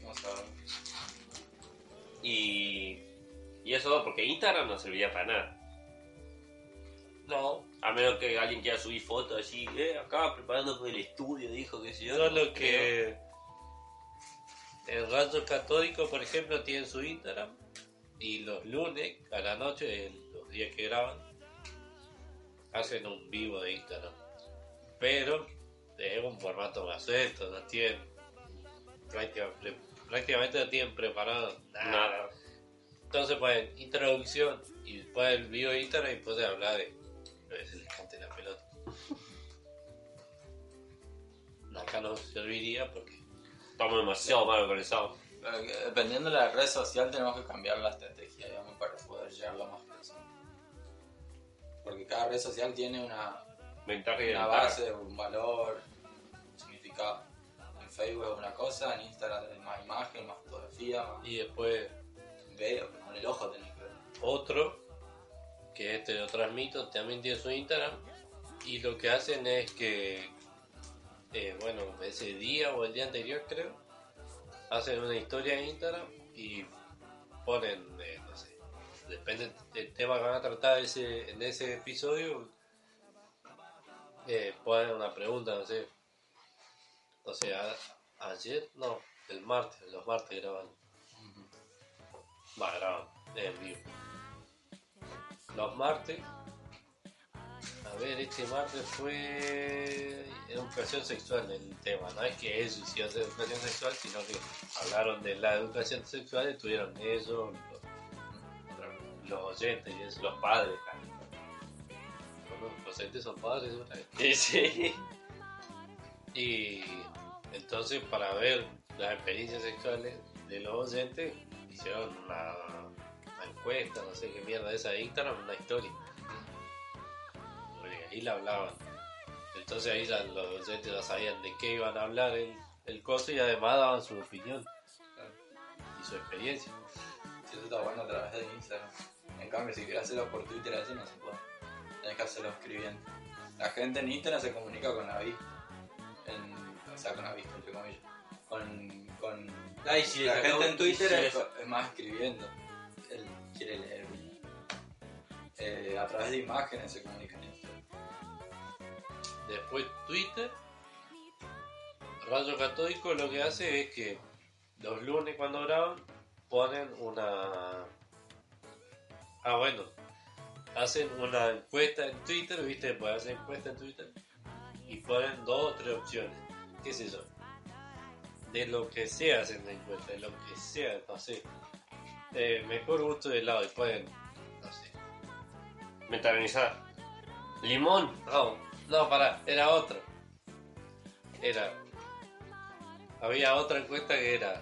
A: No sabemos.
C: Y, y eso porque Instagram no serviría para nada.
B: No,
C: A menos que alguien quiera subir fotos así, eh, acá preparando el estudio, dijo que si yo.
B: Solo
C: no creo.
B: que el Rayo Católico, por ejemplo, tiene su Instagram y los lunes a la noche, los días que graban, hacen un vivo de Instagram. Pero es un formato más no tienen prácticamente, prácticamente no tienen preparado nada.
C: Nada.
B: Entonces ponen introducción y después el video de Instagram y después de hablar de que se les cante la pelota. Acá no serviría porque
C: Estamos demasiado mal organizados.
A: Dependiendo de la red social, tenemos que cambiar la estrategia, digamos, para poder llegar a más personas. Porque cada red social tiene una,
C: Ventaja y
A: una base, un valor, un significado. En Facebook es una cosa, en Instagram es más imagen, más fotografía, más
B: y después
A: con el ojo tenés que ver.
B: otro que este lo transmito también tiene su Instagram y lo que hacen es que eh, bueno ese día o el día anterior creo hacen una historia en Instagram y ponen eh, no sé depende del tema que van a tratar ese, en ese episodio eh, ponen una pregunta no sé o sea ayer no el martes los martes graban graban en vivo los martes. A ver, este martes fue educación sexual el tema. No es que ellos hicieron educación sexual, sino que hablaron de la educación sexual y estuvieron ellos, los, los oyentes y eso.
C: Los padres.
B: Bueno, los oyentes son padres, ¿no?
C: Sí, sí.
B: Y entonces para ver las experiencias sexuales de los oyentes hicieron una, encuesta, no sé qué mierda esa de Instagram, una historia. Porque ahí la hablaban. Entonces ahí ya los oyentes ya sabían de qué iban a hablar el, el coso y además daban su opinión y su experiencia.
A: Si eso está bueno a través de Instagram. En cambio, si quieres hacerlo por Twitter, así no se puede. Tenés que hacerlo escribiendo. La gente en Instagram se comunica con la vi. En, o sea, con la vista, entre comillas. Con, con
C: Ay,
A: la gente en Twitter es, más escribiendo. Él quiere leer. Eh, a través de imágenes se comunican en Instagram.
B: Después Twitter, Rayo Católico lo que hace es que los lunes cuando graban ponen una... Ah, bueno, hacen una encuesta en Twitter, ¿viste? Pues hacen encuesta en Twitter y ponen dos o tres opciones. ¿Qué sé yo? De lo que sea hacen la encuesta, de lo que sea, no sé. Eh, mejor gusto de helado y ponen, no sé.
C: Metabolizar. Limón.
B: No, no, pará, era otro. Era. Había otra encuesta que era.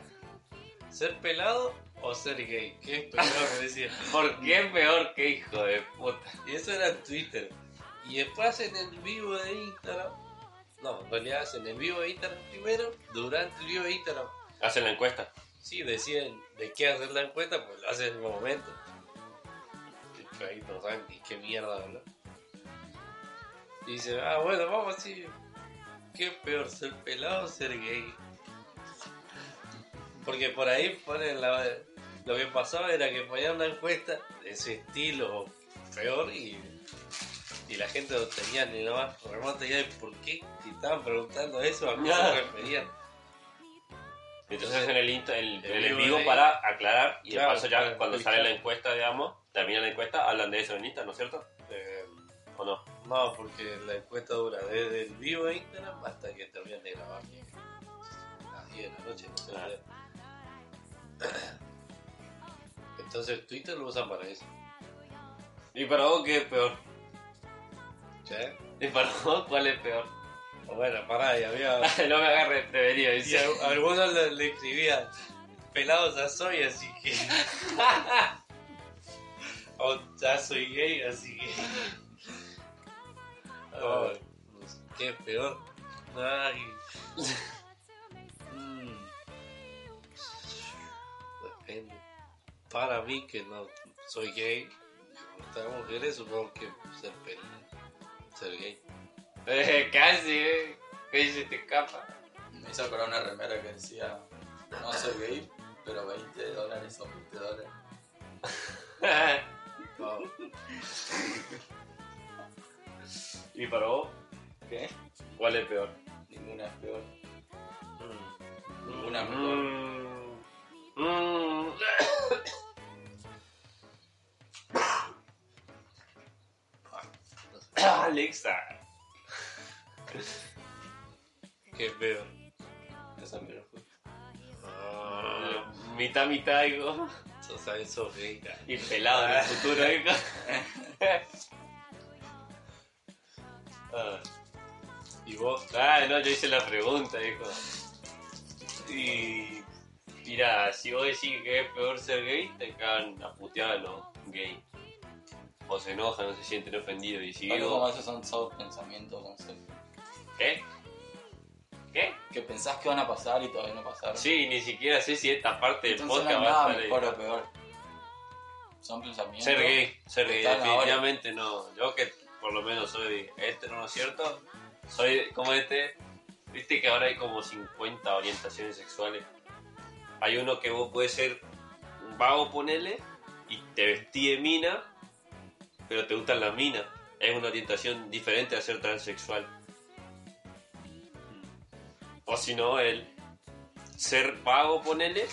B: ¿Ser pelado o ser gay? ¿Qué es peor? Me decía.
C: ¿Por qué peor que hijo de puta?
B: Y eso era en Twitter. Y después hacen el vivo de Instagram. No, en realidad hacen el vivo de Instagram primero. Durante el vivo de Instagram.
C: Hacen la encuesta.
B: Sí, deciden de qué hacer la encuesta, pues lo hacen en el momento. Y ahí no saben ni qué mierda hablar. Y dice, ah, bueno, vamos así. ¿Qué peor, ser pelado o ser gay? Porque por ahí ponen la... Lo que pasaba era que ponían una encuesta de ese estilo peor y Y la gente no tenía ni la más remota idea de por qué si estaban preguntando eso, a qué se referían.
C: Entonces en el, insta- el,
B: El
C: el en
B: vivo
C: para aclarar y
B: Claro,
C: de paso ya
B: para
C: cuando sale la encuesta, digamos, termina la encuesta, hablan de eso en Insta, ¿no es cierto?
B: Eh,
C: ¿O no?
B: no, porque la encuesta dura desde el vivo de Instagram hasta que terminan de grabar. A las 10 de la noche, no sé.
C: Ah.
B: Entonces Twitter lo usan para eso.
C: ¿Y para vos qué es peor?
B: ¿Sí?
C: ¿Y para vos cuál es peor?
B: Bueno, pará, y había.
C: no me agarre prevenido,
B: Y a- algunos le, le escribían pelados ya soy, así que. o ya soy gay, así que. Sé, ¿Qué peor? Ay. Mm. Depende. Para mí, que no soy gay, gustan mujeres, supongo que ser pel ser gay.
C: Eh, casi, eh. ¿Qué se te escapa?
A: Me hizo acordar una remera que decía, no soy gay, pero 20 dólares son 20 dólares.
C: ¿Y para vos
A: ¿Qué?
C: cuál es peor?
A: Ninguna es peor.
B: Mm.
A: Ninguna es mejor.
C: Mm. Alexa.
B: ¿Qué es peor?
A: Esa me lo fui.
B: Ah,
C: Mitad, mitad, digo.
B: sos, gay. cara.
C: Y pelado en el futuro, digo. Ah.
B: ¿Y vos?
C: Ah, no, yo hice la pregunta, hijo. Y. Mira, si vos decís que es peor ser gay, te cagan a putear a los gays. O se enojan, o se sienten ofendidos. Y si digo,
A: como esos son solo pensamientos conceptos.
C: ¿Qué? ¿Qué?
A: Que pensás que van a pasar y todavía no pasaron.
C: Sí, ni siquiera sé si esta parte del
A: Entonces no
C: podcast
A: hay
C: va a
A: nada
C: estar ahí.
A: mejor o peor. Son pensamientos.
C: Ser gay, ser gay,
A: Están ahora.
C: definitivamente no. Yo que por lo menos soy hetero, ¿no es cierto? Soy como este. Viste que ahora hay como 50 orientaciones sexuales. Hay uno que vos puedes ser un vago, ponele, y te vestí de mina, pero te gustan las minas. Es una orientación diferente a ser transexual. O si no, el ser vago, ponele,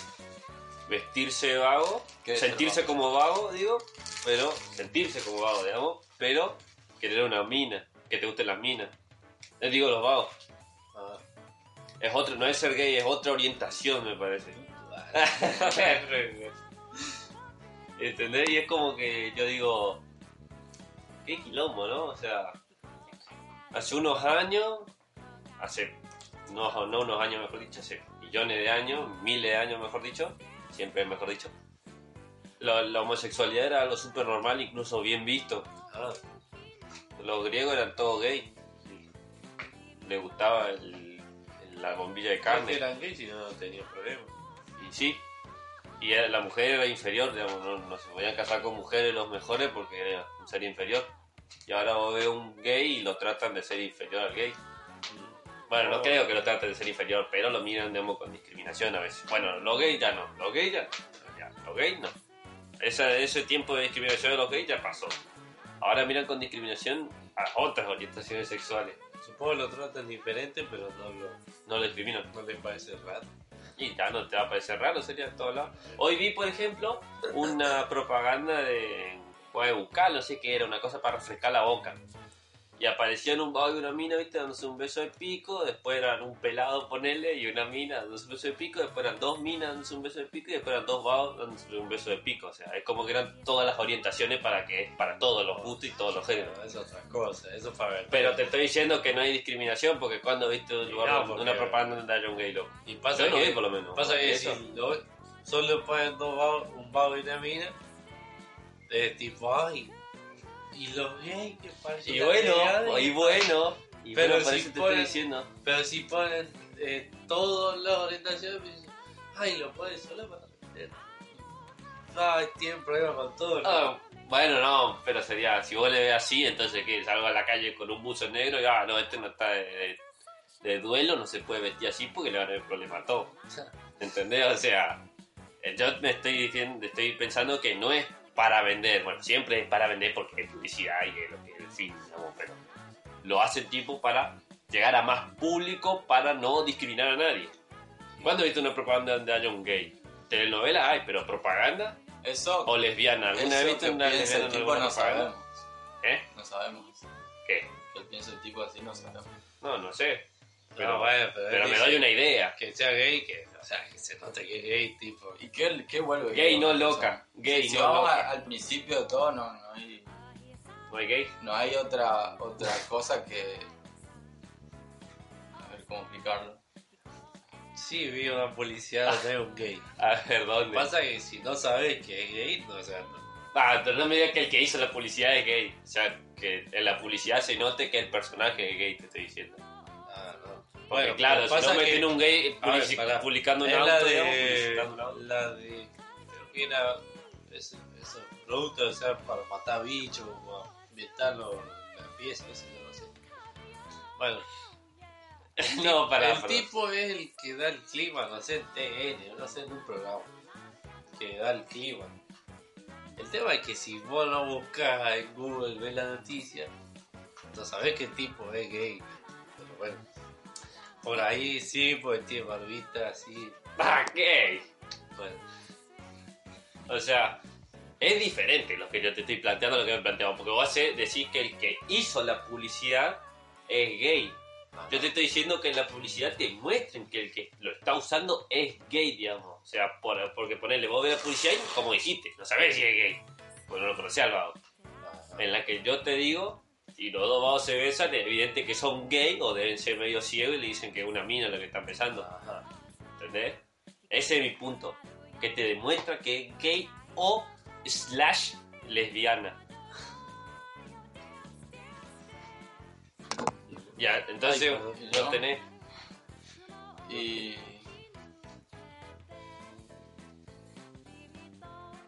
C: vestirse vago,
A: ¿Qué es ser
C: sentirse
A: vago?
C: como vago, digo, pero sentirse como vago, digamos, pero querer una mina, que te gusten las minas. Les digo los vagos.
B: Ah,
C: Es otro, no es ser gay, es otra orientación, me parece. ¿Entendés? Y es como que yo digo, qué quilombo, ¿no? O sea, hace unos años, hace, no, no unos años mejor dicho, hace millones de años, miles de años mejor dicho, siempre mejor dicho, la, la homosexualidad era algo súper normal, incluso bien visto.
B: ah,
C: Los griegos eran todos gay. Les gustaba el- la bombilla de carne.
B: eran gays y no tenían problema.
C: Y sí. Y la mujer era inferior, digamos, no, no se podían casar con mujeres los mejores porque era un ser inferior. Y ahora ves un gay y lo tratan de ser inferior al gay. Bueno, no
B: Oh.
C: creo que lo traten de ser inferior, pero lo miran, digamos, con discriminación a veces. Bueno, los gays ya no, los gays ya no. Ya, los gays no. Ese, ese tiempo de discriminación de los gays ya pasó. Ahora miran con discriminación a otras orientaciones sexuales.
B: Supongo que lo tratan diferente, pero no, lo,
C: No lo discriminan.
B: no les parece raro.
C: Y ya no te va a parecer raro, sería en todos lados. Hoy vi, por ejemplo, una propaganda de bucal, no sé qué era, una cosa para refrescar la boca. Y aparecían un vago y una mina, viste, dándose un beso de pico, después eran un pelado, ponele, y una mina dándose un beso de pico, después eran dos minas dándose un beso de pico, y después eran dos vagos dándose un beso de pico. O sea, es como que eran todas las orientaciones para que para todos los gustos y todos los géneros.
B: Es otra cosa, eso es para ver.
C: Pero te estoy diciendo que no hay discriminación, porque cuando viste un lugar,
B: No, porque-
C: una propaganda donde haya un gay loco.
B: Y pasa
C: Yo no
B: que,
C: vi, por lo menos.
B: pasa que
C: Eso.
B: si lo- solo ponen dos vagos, un vago y una mina, es tipo, ay, y los gays que parecen
C: Y bueno, y bueno, y
B: Pero
C: bueno, por
B: si
C: eso te
B: ponen-
C: estoy diciendo.
B: Pero si ponen eh, todas las orientaciones, pues, ay, lo ponen solo para meter. Ay, tienen problemas con todo. ¿no?
C: Ah, bueno, no, pero sería, si vos le ves así, entonces que salgo a la calle con un buzo negro y ah, no, este no está de, de- de duelo, no se puede vestir así porque le van a dar problema a todo. ¿Entendés? O sea, eh, yo me estoy diciendo, estoy pensando que no es para vender, bueno, siempre es para vender porque es publicidad y es lo que fin, digamos, pero lo hace el tipo para llegar a más público para no discriminar a nadie. ¿Cuándo viste una propaganda donde haya un gay? Telenovela hay, pero propaganda
A: Eso,
C: o lesbiana. ¿Alguna vez viste una lesbiana
A: el tipo no
C: propaganda?
A: sabemos.
C: ¿Eh?
A: No sabemos.
C: ¿Qué?
A: Que piensa el tipo así no sabemos.
C: No, no sé. Pero,
B: No, bueno, pero
C: me doy una idea.
B: Que sea gay, que, o sea, que se note que es gay, tipo.
A: ¿Y qué, qué vuelve?
C: Gay no
A: O sea,
C: loca. Gay
A: si
C: no
A: vamos
C: loca.
A: al principio de todo, no, no hay,
C: ¿No hay gay?
A: no hay otra, otra cosa que... A ver cómo explicarlo.
B: Sí, vi una policía donde hay un gay.
C: A ver, ¿dónde?
B: Pasa que si no sabes que es gay, no, o sea, no.
C: Ah, pero no me digas que el que hizo la publicidad es gay. O sea, que en la publicidad se note que el personaje es gay, te estoy diciendo.
B: No.
C: Porque claro, si
B: pasa
C: no
B: que-
C: un gay
B: A ver,
C: publicando un auto,
B: la
C: digamos,
B: de.
C: auto.
B: La de. Creo que era. Ese, ese producto, o sea, para matar bichos o ambientarlo en la pieza, eso no sé. Bueno,
C: No, para,
B: el tipo es el que da el clima, no sé, en TN, no sé, en un programa. Que da el clima. El tema es que si vos lo buscas en Google, ves la noticia, no sabés qué tipo es gay. Pero bueno, por ahí sí, pues tiene barbita así.
C: Ah, gay.
B: Bueno,
C: O sea, es diferente lo que yo te estoy planteando, lo que me planteamos. Porque vos decís que el que hizo la publicidad es gay. Yo te estoy diciendo que en la publicidad te muestren que el que lo está usando es gay, digamos. O sea, por- porque ponerle, vos ves la publicidad y como dijiste, no sabés si es gay. Pues no lo conocés al. En la que yo te digo, si los dos vagos se besan, es evidente que son gay o deben ser medio ciegos y le dicen que es una mina lo que está pensando.
B: Ajá.
C: ¿Entendés? Ese es mi punto. Que te demuestra que es gay o slash lesbiana. Ya, entonces
A: Ay,
C: ¿no? tenés.
A: Y...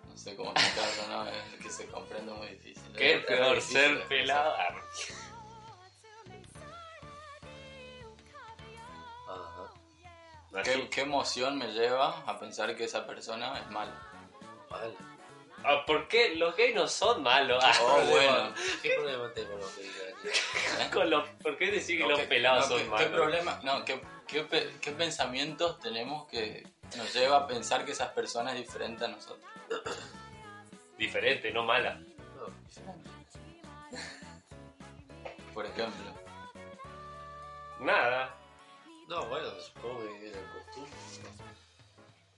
A: No sé cómo explicarlo, ¿no? Es que se comprende muy difícil.
C: ¿Qué peor, ser pelado?
A: ¿Qué. ¿Qué emoción me lleva a pensar que esa persona es mala?
B: Vale.
C: Ah, ¿Por qué los gays no son malos? Ah,
A: Oh,
B: ¿Qué
A: bueno.
B: problema- ¿Qué problema tengo con los gays?
C: con los- ¿Por qué decir que
A: No,
C: los
A: ¿qué-
C: pelados
A: no,
C: son
A: ¿qué,
C: malos?
A: ¿Qué problema? No, ¿qué, qué, qué pensamientos tenemos que nos lleva a pensar que esas personas es diferente a nosotros?
C: Diferente, no mala.
A: Por ejemplo.
C: Nada.
B: No, bueno, supongo que era costumbre.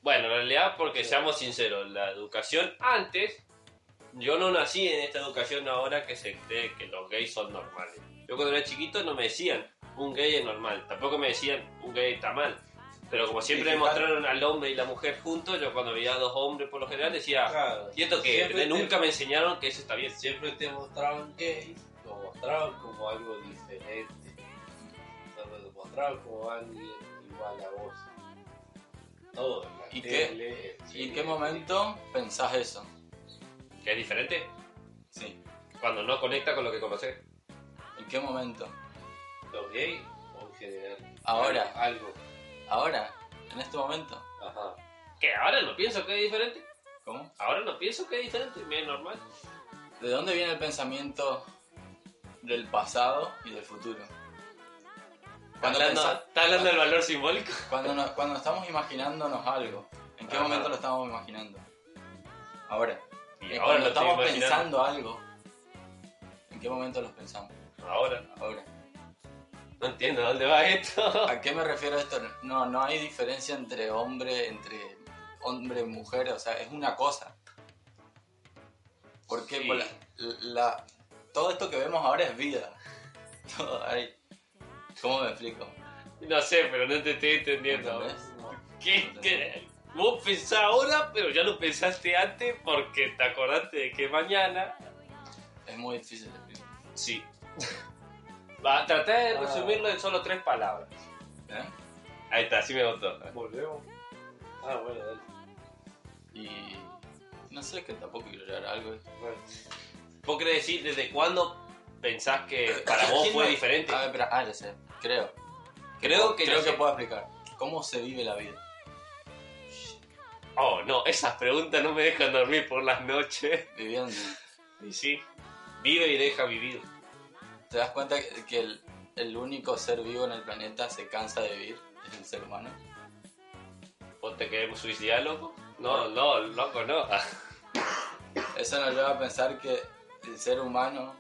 C: Bueno, en realidad, porque seamos sinceros, la educación antes, yo no nací en esta educación ahora que se cree que los gays son normales. Yo cuando era chiquito no me decían un gay es normal, tampoco me decían un gay está mal. Pero como siempre me mostraron al hombre y la mujer juntos, yo cuando veía a dos hombres por lo general decía,
B: Claro.
C: y esto que
B: te-
C: nunca me enseñaron que eso está bien.
B: Siempre te mostraban gays, lo mostraban como algo diferente. O sea, lo mostraban como alguien igual a vos. Todo, en la
A: ¿Y qué-
B: tele, en
A: ¿Y en qué momento pensás eso?
C: ¿Que es diferente?
A: Sí.
C: Cuando no conecta con lo que conoces.
A: ¿En qué momento?
B: ¿Los gays o en general?
A: Ahora.
B: Algo.
A: Ahora, en este momento.
B: Ajá.
C: Que ahora no pienso que es diferente.
A: ¿Cómo?
C: Ahora no pienso que es diferente, me es normal.
A: ¿De dónde viene el pensamiento del pasado y del futuro? Cuando,
C: hablando, ¿Está hablando del valor simbólico?
A: cuando, nos- cuando estamos imaginándonos algo, ¿en qué
C: Ajá.
A: momento lo estamos imaginando? Ahora.
C: Y ahora
A: cuando
C: lo
A: estamos
C: imaginando.
A: pensando algo, ¿en qué momento los pensamos?
C: Ahora.
A: Ahora.
C: No entiendo dónde va esto.
A: ¿A qué me refiero esto? No, no hay diferencia entre hombre, entre hombre y mujer, o sea, es una cosa. Porque
C: Sí.
A: por la- la- todo esto que vemos ahora es vida. Todo. ¿Cómo me explico?
C: No sé, pero no te estoy entendiendo.
A: ¿Entendés?
C: ¿Qué, qué? Vos pensás ahora, pero ya lo pensaste antes porque te acordaste de que mañana.
A: Es muy difícil de explicar.
C: Sí. Va, traté de
B: Ah.
C: resumirlo en solo tres palabras.
A: ¿eh?
C: Ahí está, sí me gustó.
B: Volvemos. Ah, bueno, dale.
A: Y no sé, que tampoco quiero llegar a algo.
B: Bueno.
C: ¿Vos querés decir desde cuándo pensás que para vos
A: ¿Quién
C: fue
A: no-
C: diferente?
A: A ver, espera, ah, ya sé, creo.
C: Creo que
A: creo que
C: sé.
A: puedo explicar. ¿Cómo se vive la vida?
C: Oh, no, esas preguntas no me dejan dormir por las noches.
A: Viviendo.
C: Y sí, vive y deja vivir.
A: ¿Te das cuenta que- el, el único ser vivo en el planeta se cansa de vivir? Es el ser humano.
C: ¿Vos te querés suicidar, loco? No, no, loco, no.
A: Eso nos lleva a pensar que el ser humano,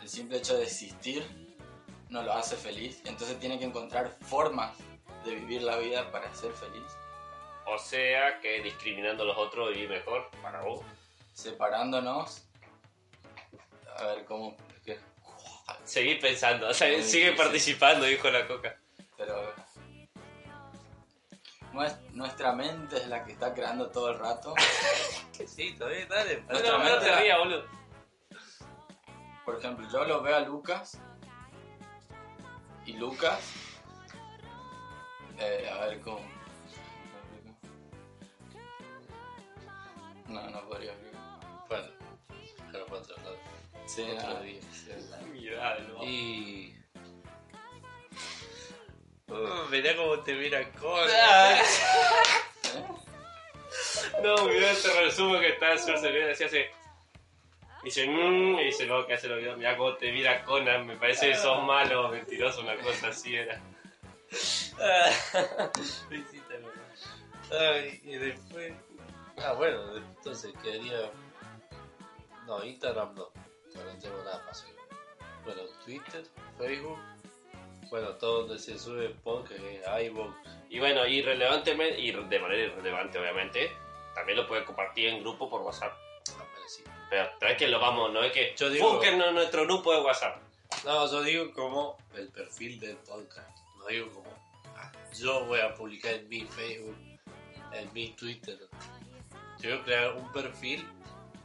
A: el simple hecho de existir, no lo hace feliz. Entonces tiene que encontrar formas de vivir la vida para ser feliz.
C: O sea que discriminando a los otros vivís mejor para vos.
A: Separándonos. A ver cómo.
C: Seguí pensando, o sea,
A: Muy
C: sigue
A: difícil.
C: participando, dijo la coca.
A: Pero. nues- Nuestra mente es la que está creando todo el rato.
B: Sí, todavía dale.
A: Nuestra
C: no, no
A: mente
C: te rías, boludo.
A: Por ejemplo, yo lo veo a Lucas. Y Lucas. eh, a ver cómo. No, no podría.
B: Bueno, pero para otro lado.
A: Sí,
B: Otro día. Y. Uh, mirá cómo te mira con.
C: No, mirá este resumen que está en su así hace. Dice, mmm, y dice, no, que hace lo video. Mirá cómo te mira Conan, me parece que sos malo, mentiroso, una cosa así era.
B: Ay, y después. Ah, bueno, entonces quedaría. No, Instagram no. Tengo nada más. Bueno, Twitter, Facebook. Bueno, todo donde se sube podcast, iVoox.
C: Y bueno, irrelevantemente, y de manera irrelevante, obviamente, también lo puedes compartir en grupo por WhatsApp.
B: Pero
C: es que lo vamos, no es que
B: Yo digo-
C: búsquenos en nuestro grupo de WhatsApp.
B: No, yo digo como el perfil del podcast. No digo como ah, yo voy a publicar en mi Facebook, en mi Twitter. Yo voy a crear un perfil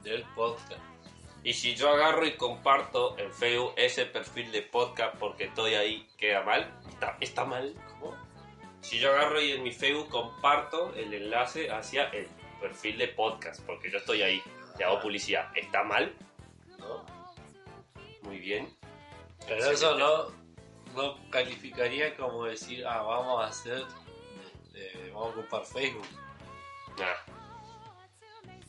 B: del podcast.
C: Y si yo agarro y comparto en Facebook ese perfil de podcast porque estoy ahí, queda mal. Está, está mal.
B: ¿Cómo?
C: Si yo agarro y en mi Facebook comparto el enlace hacia el perfil de podcast porque yo estoy ahí y hago publicidad, ¿está mal?
B: ¿No?
C: Muy bien.
B: Pero eso no, no calificaría como decir, ah, vamos a hacer, eh, vamos a ocupar Facebook.
C: Nah.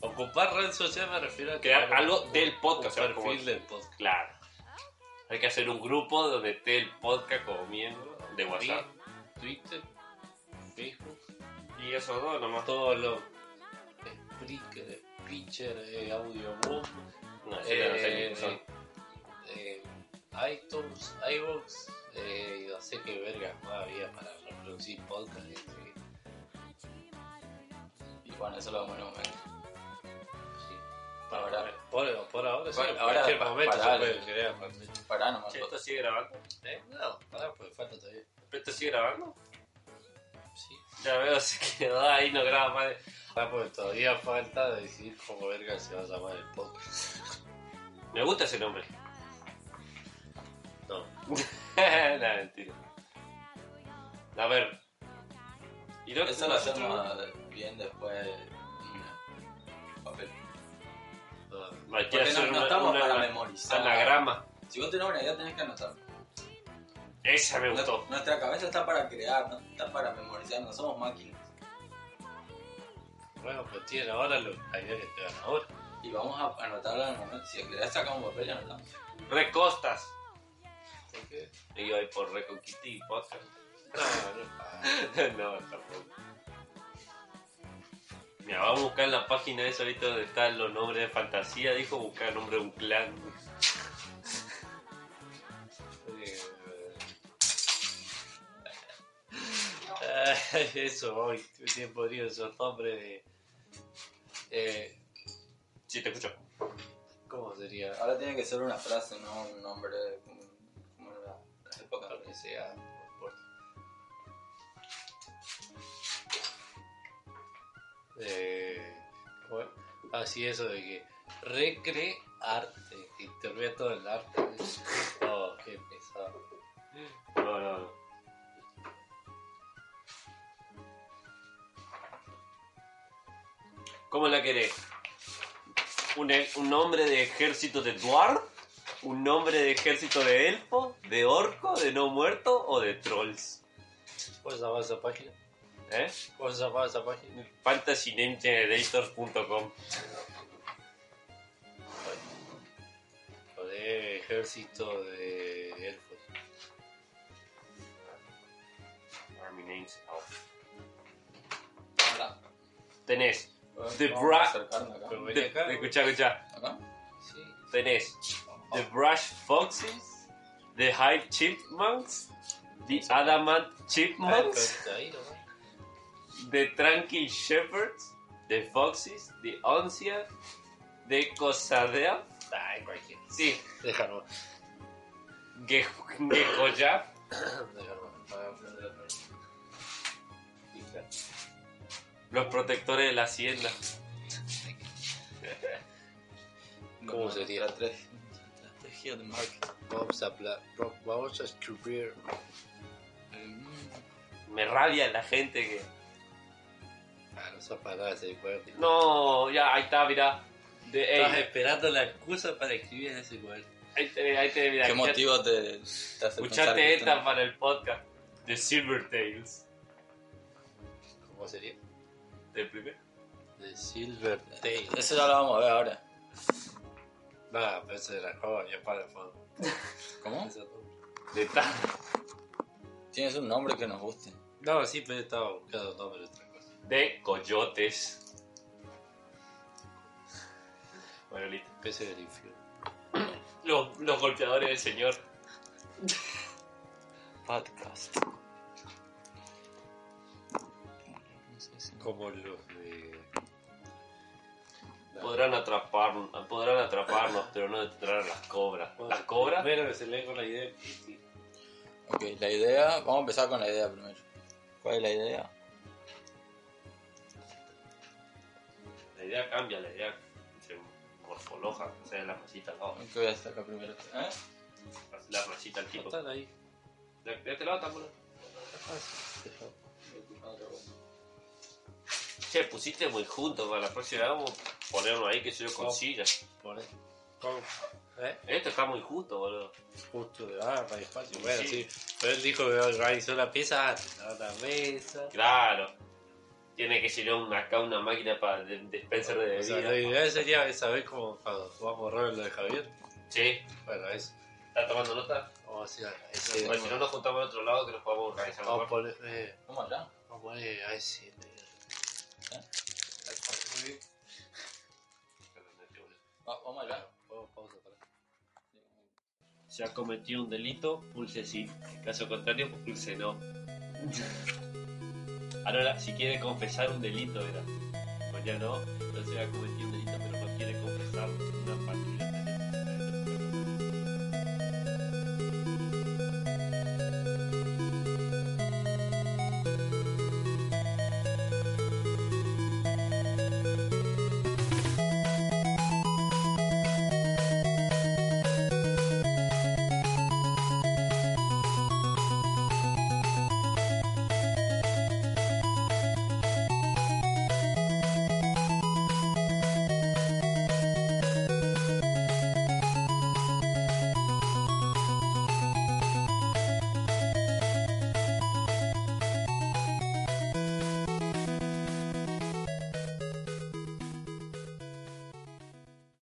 B: Ocupar red social me refiero a
C: Crear algo
B: un-
C: del podcast,
B: Un
C: o sea, como-
B: perfil del podcast.
C: Claro. Hay que hacer un grupo donde esté el podcast como miembro de WhatsApp.
B: Twitter, Facebook.
C: Y esos dos nomás.
B: todos los Spreaker, Pitcher, eh,
C: No, eso sé
B: eh,
C: quiénes son.
B: eh, iTunes, iVoox, eh, no sé qué verga más había para reproducir podcast. eh,
A: Y bueno, eso lo vamos un momento. Ahora,
B: Por, por ahora, sí,
A: Bueno, ahora
B: cualquier momento
A: pará,
B: se puede crear.
A: pará nomás.
C: Che, ¿Esto sigue grabando?
B: ¿Eh? No, pará, pues falta todavía.
C: ¿Esto sigue grabando?
B: Sí.
C: Ya veo, se quedó ahí, no graba más. de-
B: Ah, pues todavía falta decidir cómo verga se va a llamar el podcast.
C: Me gusta ese nombre.
B: No.
C: no, mentira. A ver. ¿Y no,
A: Eso lo hacemos bien después.
C: Hay que
A: Porque no,
C: hacer
A: no
C: una,
A: estamos
C: una-
A: para memorizar.
C: anagrama.
A: Si vos tenés una idea, tenés que anotarla.
C: Esa me gustó.
A: Nuestra- Nuestra cabeza está para crear, no está para memorizar, no somos máquinas.
B: Bueno, pues tienen ahora lo, la idea que te dan ahora.
A: Y vamos a anotarla en el momento. Si querés, sacamos papel y anotamos.
C: Recostas.
B: ¿Por qué?
C: Y yo ahí por Reconquistí podcast.
B: No, no,
C: no, tampoco. Mira, vamos a buscar en la página esa ahorita donde están los nombres de fantasía. Dijo buscar el nombre de un clan.
B: Eh, eso, hoy tiempo podría ser nombre de. Eh,
C: Sí, te escucho.
B: ¿Cómo sería?
A: Ahora tiene que ser una frase, no un nombre como, como en la, las épocas.
B: Que sea. Eh, así eso de que recrearte, intervía todo el arte. Oh, qué pesado.
C: No, no, no. ¿Cómo la querés? ¿Un, un nombre de ejército de Dwarf? ¿Un nombre de ejército de elfo? ¿De orco? ¿De no muerto? ¿O de trolls?
B: ¿Cómo se llama esa página?
C: ¿Eh?
B: ¿Cómo se llama esa página?
C: FantasyNameGenerators.com
B: Joder, Eh, ejército de elfos.
C: Army names. Oh.
A: Ahora,
C: Tenés. The
A: vamos
C: Bra-
A: a acercarme acá.
B: Pero ven
C: de-
B: acá.
C: escuchá, escuchá.
A: Acá.
B: Sí.
C: Tenés The Brush Foxes, The High Chipmunks, The Adamant
B: Ah,
C: Chipmunks, The Tranquil Shepherds, The Foxes, The Oncia, The Cosadea,
B: Ay, cualquiera.
C: sí,
B: Déjalo.
C: Ge- Gekoyap,
B: Déjalo. Para aprender otra vez.
C: Los Protectores de la Hacienda.
B: ¿Cómo sería?
A: La estrategia de.
B: Vamos a, vamos a escribir.
C: Me rabia la gente que...
B: Ah, no nada ese cuaderno.
C: No, ya, ahí está, mirá. De, ey,
B: esperando la excusa para escribir en ese cuaderno.
C: ahí te, ahí te, mira.
A: ¿Qué motivo te, te hace
C: Escuchate esta
A: no-
C: para el podcast. The Silver Tales.
B: ¿Cómo sería?
C: ¿Del primer?
B: The Silver Tail.
A: Eso ya lo vamos a ver ahora.
B: Nada, pero eso de la jova ya para el fondo.
A: ¿Cómo?
B: Eso no.
C: De ta-
A: Tienes un nombre que nos guste.
B: No, sí, pero estaba buscando nombre de
C: coyotes. Bueno, listo.
B: Pese del infierno.
C: Los, los golpeadores del señor.
A: Podcast.
B: Como los de.
C: Podrán atraparnos, podrán atraparnos, pero no detendrán a las cobras. ¿Las cobras?
B: Primero que se lee con la idea.
A: Ok, la idea. Vamos a empezar con la idea primero. ¿Cuál es la idea?
C: Idea cambia, la idea se morfoloja, o sea, la rayita al lado.
A: ¿Qué voy a acá primero? ¿Eh?
C: La rayita al tipo.
B: Están ahí.
C: De, de este lado. Che, pusiste muy juntos, para la próxima vamos a ponernos ahí que yo con
B: ¿Cómo?
C: sillas.
B: Por ahí. ¿Cómo? ¿Eh?
C: Esto está muy justo, boludo.
B: Justo de ah, para espacio. Bueno,
C: Sí.
B: sí. Pero él dijo que organizó la pieza antes. ¿no? La mesa.
C: Claro. Tiene que llenar una, acá una máquina para de, dispenser de
B: O sea,
C: bebida.
B: la idea sería esa vez como cuando jugamos rol lo de Javier.
C: Sí,
B: Bueno, eso.
C: ¿estás tomando nota?
B: Vamos a hacer ese.
C: Pues si no nos juntamos en otro lado que nos podamos organizar
B: Vamos a
C: mejor.
B: poner. Eh,
A: ¿Cómo allá?
B: vamos a poner a ese.
A: Va- vamos allá.
B: Vamos, pausa para.
C: Se ha cometido un delito, pulse sí. En caso contrario, pulse no. Ahora, si quiere confesar un delito, era. Pues ya no, entonces ha cometido un delito, pero no quiere confesarlo.